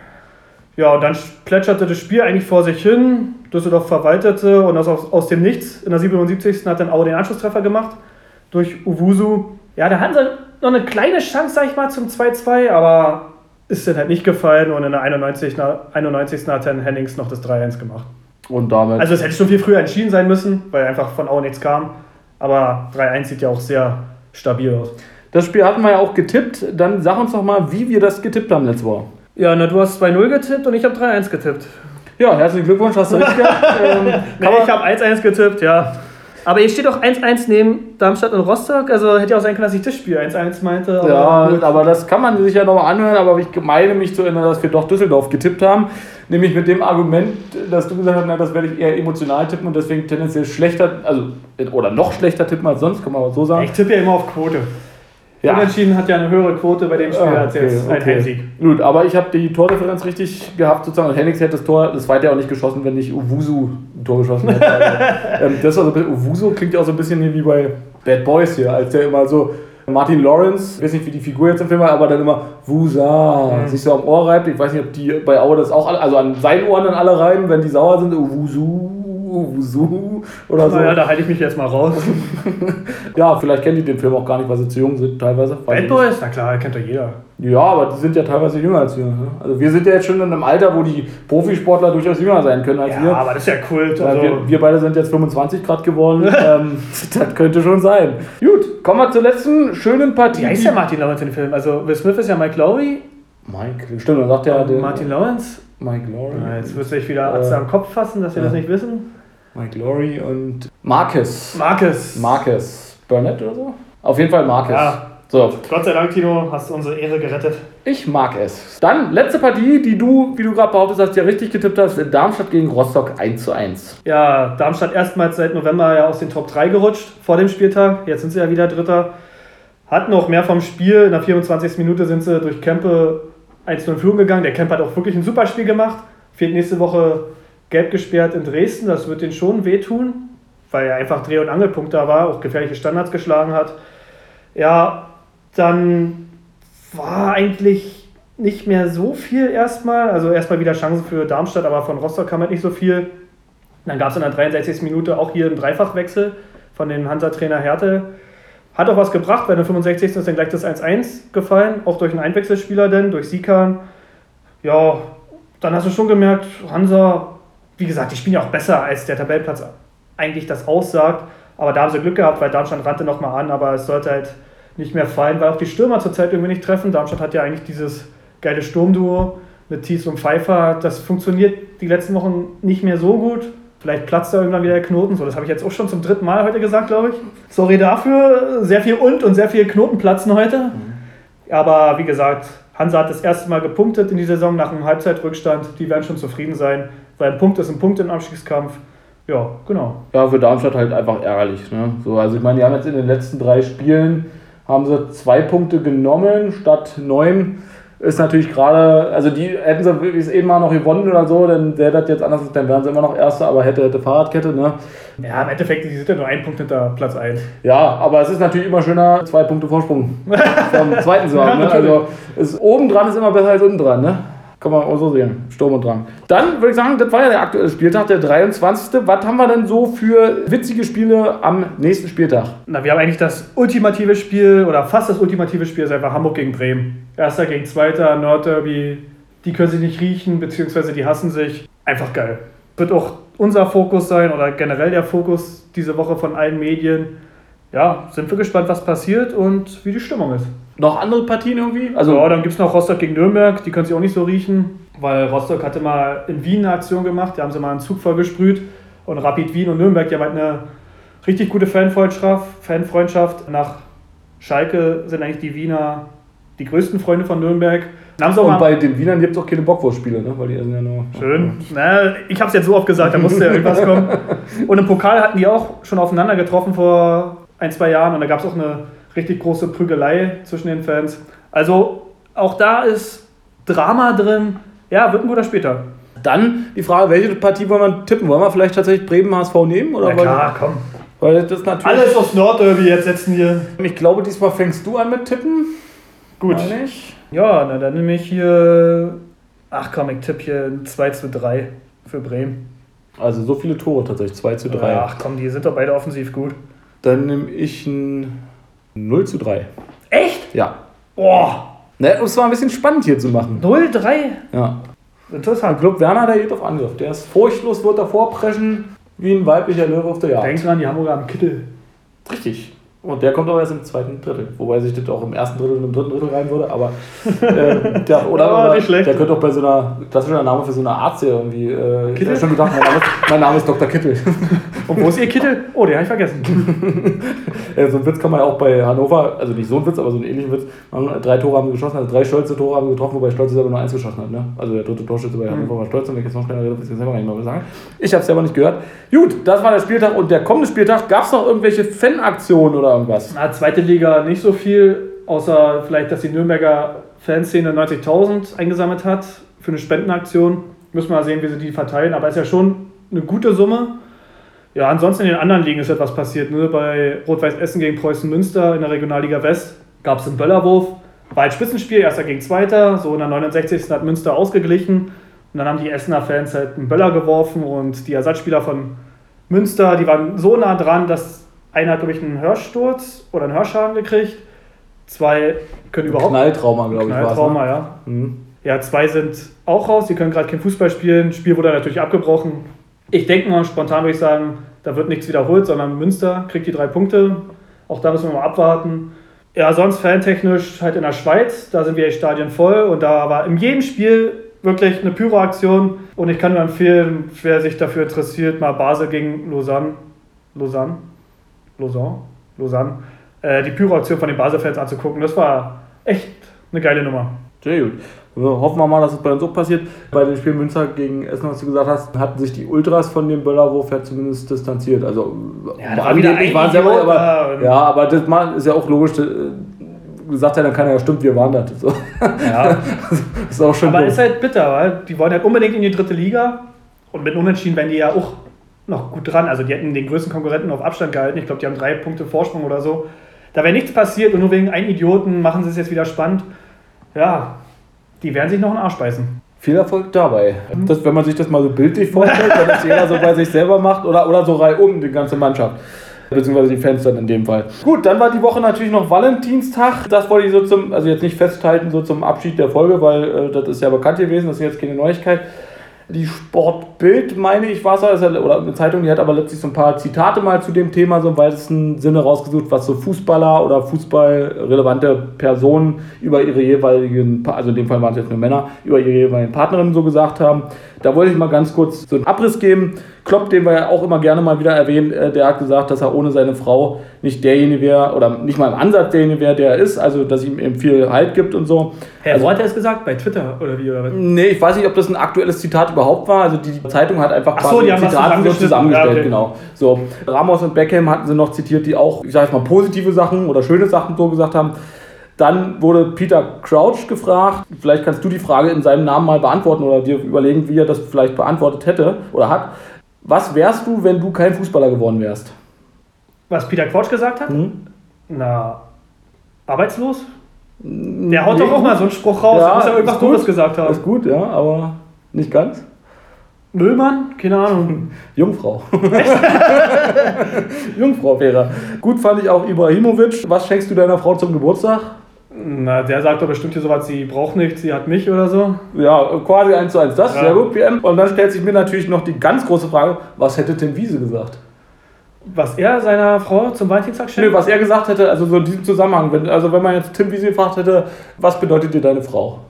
Speaker 2: Ja, und dann plätscherte das Spiel eigentlich vor sich hin. Düsseldorf verwaltete und aus, aus dem Nichts in der 77. hat dann Aue den Anschlusstreffer gemacht durch Uwusu. Ja, da hatten sie noch eine kleine Chance, sag ich mal, zum 2-2, aber ist dann halt nicht gefallen und in der 91. 91. hat dann Hennings noch das 3-1 gemacht.
Speaker 1: Und damit.
Speaker 2: Also, es hätte schon viel früher entschieden sein müssen, weil einfach von Aue nichts kam. Aber 3-1 sieht ja auch sehr stabil aus.
Speaker 1: Das Spiel hatten wir ja auch getippt. Dann sag uns doch mal, wie wir das getippt haben letzte Woche.
Speaker 2: Ja, na, du hast 2-0 getippt und ich habe 3-1 getippt.
Speaker 1: Ja, herzlichen Glückwunsch, hast du richtig gehabt. Ähm,
Speaker 2: nee, ich habe 1-1 getippt, ja. Aber hier steht auch 1-1 neben Darmstadt und Rostock. Also hätte ja auch sein können, dass ich das Spiel 1-1 meinte.
Speaker 1: Aber ja, gut. aber das kann man sich ja nochmal anhören. Aber ich meine mich zu erinnern, dass wir doch Düsseldorf getippt haben. Nämlich mit dem Argument, dass du gesagt hast, na, das werde ich eher emotional tippen und deswegen tendenziell schlechter, also oder noch schlechter tippen als sonst, kann man aber so sagen.
Speaker 2: Ich tippe ja immer auf Quote. Ja. Unentschieden hat ja eine höhere Quote bei dem Spiel
Speaker 1: Ah,
Speaker 2: als jetzt
Speaker 1: okay,
Speaker 2: ein
Speaker 1: okay.
Speaker 2: Heimsieg.
Speaker 1: Gut, aber ich habe die Tordifferenz richtig gehabt sozusagen. Und Hennings hätte das Tor, das zweite auch nicht geschossen, wenn nicht Uwusu ein Tor geschossen hätte. Also, ähm, das war so ein bisschen, Uwusu klingt ja auch so ein bisschen wie bei Bad Boys hier, als der immer so Martin Lawrence, ich weiß nicht, wie die Figur jetzt im Film war, aber dann immer Wusa,
Speaker 2: Mhm.
Speaker 1: sich so am Ohr reibt. Ich weiß nicht, ob die bei Aue das auch alle, also an seinen Ohren dann alle reiben, wenn die sauer sind, Uwusu, Uwusu oder so.
Speaker 2: Naja, da halte ich mich jetzt mal raus.
Speaker 1: Ja, vielleicht kennen die den Film auch gar nicht, weil sie zu jung sind, teilweise.
Speaker 2: Bad
Speaker 1: ich.
Speaker 2: Boys? Na klar, kennt doch jeder.
Speaker 1: Ja, aber die sind ja teilweise jünger als wir. Ne? Also wir sind ja jetzt schon in einem Alter, wo die Profisportler durchaus jünger sein können als
Speaker 2: Ja,
Speaker 1: wir.
Speaker 2: aber das ist ja Kult.
Speaker 1: Ja,
Speaker 2: Also,
Speaker 1: wir, wir beide sind jetzt 25 Grad geworden. ähm, das könnte schon sein. Gut, kommen wir zur letzten schönen Partie.
Speaker 2: wie heißt der Martin Lawrence in dem Film? Also Will Smith ist ja Mike Lowry.
Speaker 1: Mike, stimmt, dann sagt ja der
Speaker 2: Martin Lawrence.
Speaker 1: Mike Laurie.
Speaker 2: Ja, jetzt du dich wieder
Speaker 1: Äh,
Speaker 2: Arzt am Kopf fassen, dass wir
Speaker 1: ja.
Speaker 2: das nicht wissen.
Speaker 1: Mike Laurie und Marcus.
Speaker 2: Marcus.
Speaker 1: Marcus Burnett oder so? Auf jeden Fall Marcus.
Speaker 2: Ja.
Speaker 1: So,
Speaker 2: Gott sei Dank, Tino, hast du unsere Ehre gerettet.
Speaker 1: ich mag es. Dann letzte Partie, die du, wie du gerade behauptet hast, ja richtig getippt hast. Darmstadt gegen Rostock 1 zu 1.
Speaker 2: Ja, Darmstadt erstmals seit November ja aus den Top 3 gerutscht vor dem Spieltag. Jetzt sind sie ja wieder Dritter. Hatten noch mehr vom Spiel. In der 24. Minute sind sie durch Kempe 1-0 in Führung gegangen. Der Kempe hat auch wirklich ein super Spiel gemacht. Fehlt nächste Woche gelb gesperrt in Dresden. Das wird den schon wehtun, weil er einfach Dreh- und Angelpunkt da war, auch gefährliche Standards geschlagen hat. Ja, dann war eigentlich nicht mehr so viel erstmal. Also erstmal wieder Chancen für Darmstadt, aber von Rostock kam halt nicht so viel. Dann gab es in der 63. Minute auch hier einen Dreifachwechsel von dem Hansa-Trainer Härte. Hat auch was gebracht, weil in der 65. ist dann gleich das 1-1 gefallen, auch durch einen Einwechselspieler denn, durch Sikan. Ja, dann hast du schon gemerkt, Hansa, wie gesagt, die spielen ja auch besser, als der Tabellenplatz eigentlich das aussagt. Aber da haben sie Glück gehabt, weil Darmstadt rannte nochmal an, aber es sollte halt nicht mehr fallen, weil auch die Stürmer zurzeit irgendwie nicht treffen. Darmstadt hat ja eigentlich dieses geile Sturmduo mit Thies und Pfeiffer. Das funktioniert die letzten Wochen nicht mehr so gut. Vielleicht platzt da irgendwann wieder der Knoten. So, das habe ich jetzt auch schon zum dritten Mal heute gesagt, glaube ich. Sorry dafür. Sehr viel und und sehr viel Knoten platzen heute. Mhm. Aber wie gesagt, Hansa hat das erste Mal gepunktet in die Saison nach einem Halbzeitrückstand. Die werden schon zufrieden sein, weil ein Punkt ist ein Punkt im Abstiegskampf. Ja, genau.
Speaker 1: Ja, für Darmstadt halt einfach ärgerlich. Ne? So, also ich meine, die haben jetzt in den letzten drei Spielen haben sie zwei Punkte genommen statt neun ist natürlich gerade, also die hätten sie es eben mal noch gewonnen oder so, dann wäre das jetzt anders, dann wären sie immer noch Erster, aber hätte, hätte Fahrradkette, ne?
Speaker 2: Ja, im Endeffekt, die sind ja nur ein Punkt hinter Platz 1.
Speaker 1: Ja, aber es ist natürlich immer schöner, zwei Punkte Vorsprung vom zweiten zu haben, ne? Also ist, oben dran ist immer besser als unten dran, ne? Kann man auch so sehen. Sturm und Drang. Dann würde ich sagen, das war ja der aktuelle Spieltag, der 23. Was haben wir denn so für witzige Spiele am nächsten Spieltag?
Speaker 2: Na, wir haben eigentlich das ultimative Spiel oder fast das ultimative Spiel ist einfach Hamburg gegen Bremen. Erster gegen Zweiter, Nordderby. Die können sich nicht riechen, beziehungsweise die hassen sich. Einfach geil. Wird auch unser Fokus sein oder generell der Fokus diese Woche von allen Medien. Ja, sind wir gespannt, was passiert und wie die Stimmung ist.
Speaker 1: Noch andere Partien irgendwie?
Speaker 2: Also ja, dann gibt es noch Rostock gegen Nürnberg, die können sich auch nicht so riechen, weil Rostock hatte mal in Wien eine Aktion gemacht, da haben sie mal einen Zug vollgesprüht und Rapid Wien und Nürnberg, die haben halt eine richtig gute Fanfreundschaft. Fanfreundschaft. Nach Schalke sind eigentlich die Wiener die größten Freunde von Nürnberg.
Speaker 1: und bei den Wienern gibt es auch keine Bockwurstspiele, ne? Weil die
Speaker 2: ja nur. Schön. Na, ich habe es jetzt so oft gesagt, da musste ja irgendwas kommen. Und im Pokal hatten die auch schon aufeinander getroffen vor ein, zwei Jahren und da gab es auch eine richtig große Prügelei zwischen den Fans. Also auch da ist Drama drin. Ja, wird ein guter Spieltag.
Speaker 1: Dann die Frage, welche Partie wollen wir tippen? Wollen wir vielleicht tatsächlich Bremen HSV nehmen? Oder
Speaker 2: ja klar, komm.
Speaker 1: Weil das natürlich
Speaker 2: Alles aufs Nordderby jetzt setzen hier.
Speaker 1: Ich glaube, diesmal fängst du an mit Tippen.
Speaker 2: Gut. Ja, na, dann nehme ich hier. Ach komm, ich tippe hier 2 zu 3 für Bremen.
Speaker 1: Also so viele Tore tatsächlich, 2 zu 3.
Speaker 2: Ach komm, die sind doch beide offensiv gut.
Speaker 1: Dann nehme ich ein 0 zu 3.
Speaker 2: Echt?
Speaker 1: Ja.
Speaker 2: Boah.
Speaker 1: Ne, um es war ein bisschen spannend hier zu machen.
Speaker 2: 0-3?
Speaker 1: Ja. Interessant. Club Werner, der geht auf Angriff. Der ist furchtlos, wird davor preschen wie ein weiblicher Löwe auf der Jagd.
Speaker 2: Denk dran, die Hamburger am Kittel.
Speaker 1: Richtig. Und der kommt aber erst im zweiten Drittel. Wobei sich das auch im ersten Drittel und im dritten Drittel rein würde. Aber äh, der, oder, ja, oder der könnte auch bei so einer klassischer Name für so eine Arzt irgendwie. Äh, Kittel? Ich schon gedacht, mein Name, ist, mein Name ist Dr. Kittel.
Speaker 2: Und wo ist Ihr Kittel? Oh, den habe ich vergessen.
Speaker 1: ja, so einen Witz kann man ja auch bei Hannover, also nicht so ein Witz, aber so einen ähnlichen Witz. Drei Tore haben wir geschossen, also drei stolze Tore haben wir getroffen, wobei Stolz aber nur eins geschossen hat. Ne? Also der dritte Torschütze bei Hannover war Stolz und wenn ich jetzt noch keiner redet, will ich selber nicht mal sagen. Ich habe es selber nicht gehört. Gut, das war der Spieltag und der kommende Spieltag. Gab es noch irgendwelche Fanaktionen oder irgendwas?
Speaker 2: Na, zweite Liga nicht so viel, außer vielleicht, dass die Nürnberger Fanszene 90.000 eingesammelt hat für eine Spendenaktion. Müssen wir mal sehen, wie sie die verteilen, aber ist ja schon eine gute Summe. Ja, ansonsten in den anderen Ligen ist etwas passiert. Nur bei Rot-Weiß Essen gegen Preußen Münster in der Regionalliga West gab es einen Böllerwurf. War ein Spitzenspiel, erster gegen zweiter. So in der 69. hat Münster ausgeglichen. Und dann haben die Essener Fans halt einen Böller geworfen und die Ersatzspieler von Münster, die waren so nah dran, dass einer hat, glaube ich, einen Hörsturz oder einen Hörschaden gekriegt. Zwei können überhaupt.
Speaker 1: Knalltrauma, glaube ich.
Speaker 2: Knalltrauma, ne? ja. Mhm. Ja, zwei sind auch raus, die können gerade kein Fußball spielen. Das Spiel wurde natürlich abgebrochen. Ich denke mal, spontan würde ich sagen, da wird nichts wiederholt, sondern Münster kriegt die drei Punkte. Auch da müssen wir mal abwarten. Ja, sonst fantechnisch halt in der Schweiz, da sind wir die Stadien voll und da war in jedem Spiel wirklich eine Pyroaktion und ich kann nur empfehlen, wer sich dafür interessiert, mal Basel gegen Lausanne, Lausanne, Lausanne, Lausanne, äh, die Pyroaktion von den Basel-Fans anzugucken. Das war echt eine geile Nummer.
Speaker 1: Sehr gut. Hoffen wir mal, dass es bei uns auch passiert. Bei dem Spiel Münster gegen Essen, was du gesagt hast, hatten sich die Ultras von dem Böllerwurf ja zumindest distanziert. Also,
Speaker 2: ja, da war wieder ein
Speaker 1: waren selber, aber, ja, aber das ist ja auch logisch. Äh, gesagt hat, dann kann er ja stimmt, wir waren das. So.
Speaker 2: Ja. ist auch schon aber dumm. ist halt bitter, weil die wollen halt unbedingt in die dritte Liga. Und mit Unentschieden wären die ja auch noch gut dran. Also die hätten den größten Konkurrenten auf Abstand gehalten. Ich glaube, die haben drei Punkte Vorsprung oder so. Da wäre nichts passiert und nur wegen einem Idioten machen sie es jetzt wieder spannend. Ja, die werden sich noch einen Arsch beißen.
Speaker 1: Viel Erfolg dabei. Das, wenn man sich das mal so bildlich vorstellt, wenn das jeder so bei sich selber macht oder, oder so reihum die ganze Mannschaft. Beziehungsweise die Fans dann in dem Fall. Gut, dann war die Woche natürlich noch Valentinstag. Das wollte ich so zum, also jetzt nicht festhalten, so zum Abschied der Folge, weil äh, das ist ja bekannt gewesen, das ist jetzt keine Neuigkeit. Die Sportbild, meine ich, war es, oder eine Zeitung, die hat aber letztlich so ein paar Zitate mal zu dem Thema so im weitesten Sinne rausgesucht, was so Fußballer oder fußballrelevante Personen über ihre jeweiligen, also in dem Fall waren es jetzt nur Männer, über ihre jeweiligen Partnerinnen so gesagt haben. Da wollte ich mal ganz kurz so einen Abriss geben. Klopp, den wir ja auch immer gerne mal wieder erwähnen, äh, der hat gesagt, dass er ohne seine Frau nicht derjenige wäre oder nicht mal im Ansatz derjenige wäre, der er ist, also dass ihm eben viel Halt gibt und so.
Speaker 2: Herr, also, wo hat er es gesagt? Bei Twitter oder wie? Oder?
Speaker 1: Nee, ich weiß nicht, ob das ein aktuelles Zitat überhaupt war. Also die Zeitung hat einfach
Speaker 2: Ach so, die haben Zitate
Speaker 1: so zusammengestellt, ja, okay. genau. So, Ramos und Beckham hatten sie noch zitiert, die auch, ich sag mal, positive Sachen oder schöne Sachen so gesagt haben. Dann wurde Peter Crouch gefragt. Vielleicht kannst du die Frage in seinem Namen mal beantworten oder dir überlegen, wie er das vielleicht beantwortet hätte oder hat. Was wärst du, wenn du kein Fußballer geworden wärst?
Speaker 2: Was Peter Crouch gesagt hat? Hm? Na, arbeitslos? Der haut nee, doch auch mal so einen Spruch raus.
Speaker 1: Ja, muss ja irgendwas Dummes gesagt haben. Ist gut, ja, aber nicht ganz.
Speaker 2: Müllmann? Keine Ahnung.
Speaker 1: Jungfrau. Jungfrau wäre. Gut fand ich auch Ibrahimovic. Was schenkst du deiner Frau zum Geburtstag?
Speaker 2: Na, der sagt doch bestimmt hier sowas, sie braucht nichts, sie hat mich oder so.
Speaker 1: Ja, quasi eins zu eins. Das, ja. sehr gut, PM. Und dann stellt sich mir natürlich noch die ganz große Frage, was hätte Tim Wiese gesagt?
Speaker 2: Was er seiner Frau zum Valentinstag schenkt?
Speaker 1: Nö, was er gesagt hätte, also so in diesem Zusammenhang. Wenn, also wenn man jetzt Tim Wiese gefragt hätte, was bedeutet dir deine Frau?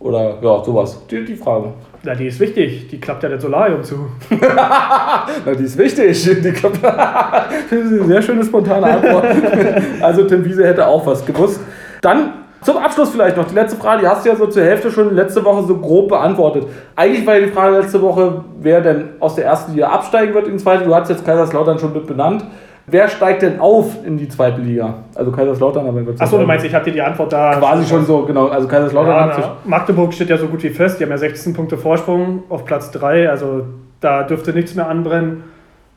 Speaker 1: Oder ja, sowas. Die, die Frage.
Speaker 2: Na, die ist wichtig. Die klappt ja das Solarium zu.
Speaker 1: Na, die ist wichtig. Die klappt das ist eine sehr schöne spontane Antwort. also Tim Wiese hätte auch was gewusst. Dann zum Abschluss vielleicht noch die letzte Frage. Die hast du ja so zur Hälfte schon letzte Woche so grob beantwortet. Eigentlich war ja die Frage letzte Woche, wer denn aus der ersten Liga absteigen wird in die zweite. Du hast jetzt Kaiserslautern schon mit benannt. Wer steigt denn auf in die zweite Liga? Also Kaiserslautern, aber
Speaker 2: wird Achso, du meinst, ich habe dir die Antwort da.
Speaker 1: Quasi schon so, genau. Also Kaiserslautern ja, hat.
Speaker 2: Magdeburg steht ja so gut wie fest. Die haben ja 16 Punkte Vorsprung auf Platz 3. Also da dürfte nichts mehr anbrennen.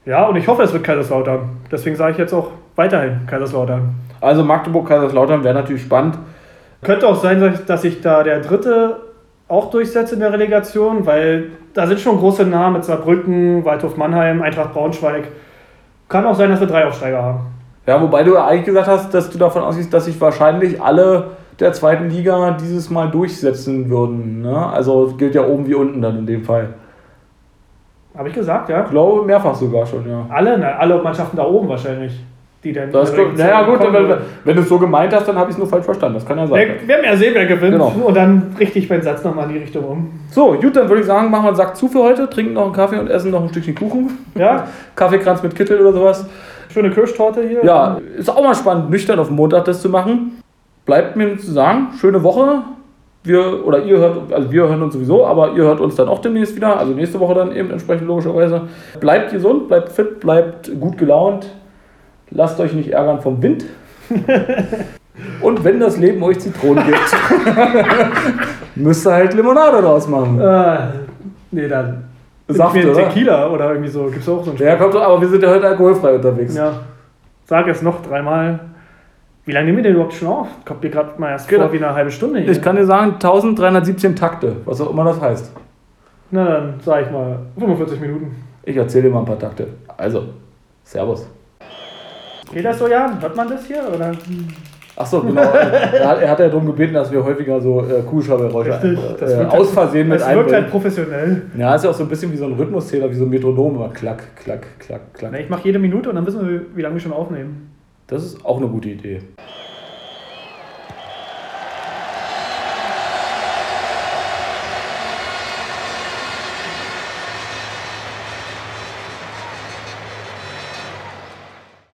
Speaker 2: Ja, und ich hoffe, es wird Kaiserslautern. Deswegen sage ich jetzt auch weiterhin Kaiserslautern.
Speaker 1: Also Magdeburg, Kaiserslautern wäre natürlich spannend.
Speaker 2: Könnte auch sein, dass sich da der dritte auch durchsetzt in der Relegation, weil da sind schon große Namen mit Saarbrücken, Waldhof Mannheim, Eintracht Braunschweig. Kann auch sein, dass wir drei Aufsteiger haben.
Speaker 1: Ja, wobei du eigentlich gesagt hast, dass du davon ausgehst, dass sich wahrscheinlich alle der zweiten Liga dieses Mal durchsetzen würden. Ne? Also gilt ja oben wie unten dann in dem Fall.
Speaker 2: Habe ich gesagt, ja?
Speaker 1: Ich glaube mehrfach sogar schon, ja.
Speaker 2: Alle, ne? alle Mannschaften da oben wahrscheinlich. Die dann
Speaker 1: das ist, naja, gut, wenn, wenn du es so gemeint hast, dann habe ich es nur falsch verstanden. Das kann ja sein.
Speaker 2: Wir, haben ja wer gewinnt. Genau. Und dann richte ich meinen Satz nochmal in die Richtung um.
Speaker 1: So, gut, dann würde ich sagen, machen wir einen Sack zu für heute, trinken noch einen Kaffee und essen noch ein Stückchen Kuchen.
Speaker 2: Ja.
Speaker 1: Kaffeekranz mit Kittel oder sowas.
Speaker 2: Schöne Kirschtorte hier.
Speaker 1: Ja, ist auch mal spannend, nüchtern auf Montag das zu machen. Bleibt mir zu sagen, schöne Woche. Wir, oder ihr hört, also wir hören uns sowieso, aber ihr hört uns dann auch demnächst wieder, also nächste Woche dann eben entsprechend logischerweise. Bleibt gesund, bleibt fit, bleibt gut gelaunt. Lasst euch nicht ärgern vom Wind. Und wenn das Leben euch Zitronen gibt, müsst ihr halt Limonade draus machen.
Speaker 2: Äh, nee, dann.
Speaker 1: Saft, oder?
Speaker 2: Tequila oder irgendwie so. Gibt's auch so einen
Speaker 1: Ja, kommt, aber wir sind ja heute alkoholfrei unterwegs.
Speaker 2: Ja. Sag es noch dreimal. Wie lange nehmen wir denn überhaupt schon auf? Kommt mir gerade mal erst genau. vor wie eine halbe Stunde
Speaker 1: hier. Ich kann dir sagen, 1317 Takte, was auch immer das heißt.
Speaker 2: Na dann sag ich mal 45 Minuten.
Speaker 1: Ich erzähle dir mal ein paar Takte. Also, Servus.
Speaker 2: Geht das so, Jan? Hört man das hier? Oder?
Speaker 1: Ach so, genau. er, hat, er hat ja darum gebeten, dass wir häufiger so äh, Kugelschreibergeräusche äh, aus Versehen mit
Speaker 2: einbringen. Das wirkt halt professionell.
Speaker 1: Ja, ist ja auch so ein bisschen wie so ein Rhythmuszähler, wie so ein Metronom. Immer klack, klack, klack, klack.
Speaker 2: Na, ich mache jede Minute und dann wissen wir, wie lange wir schon aufnehmen.
Speaker 1: Das ist auch eine gute Idee.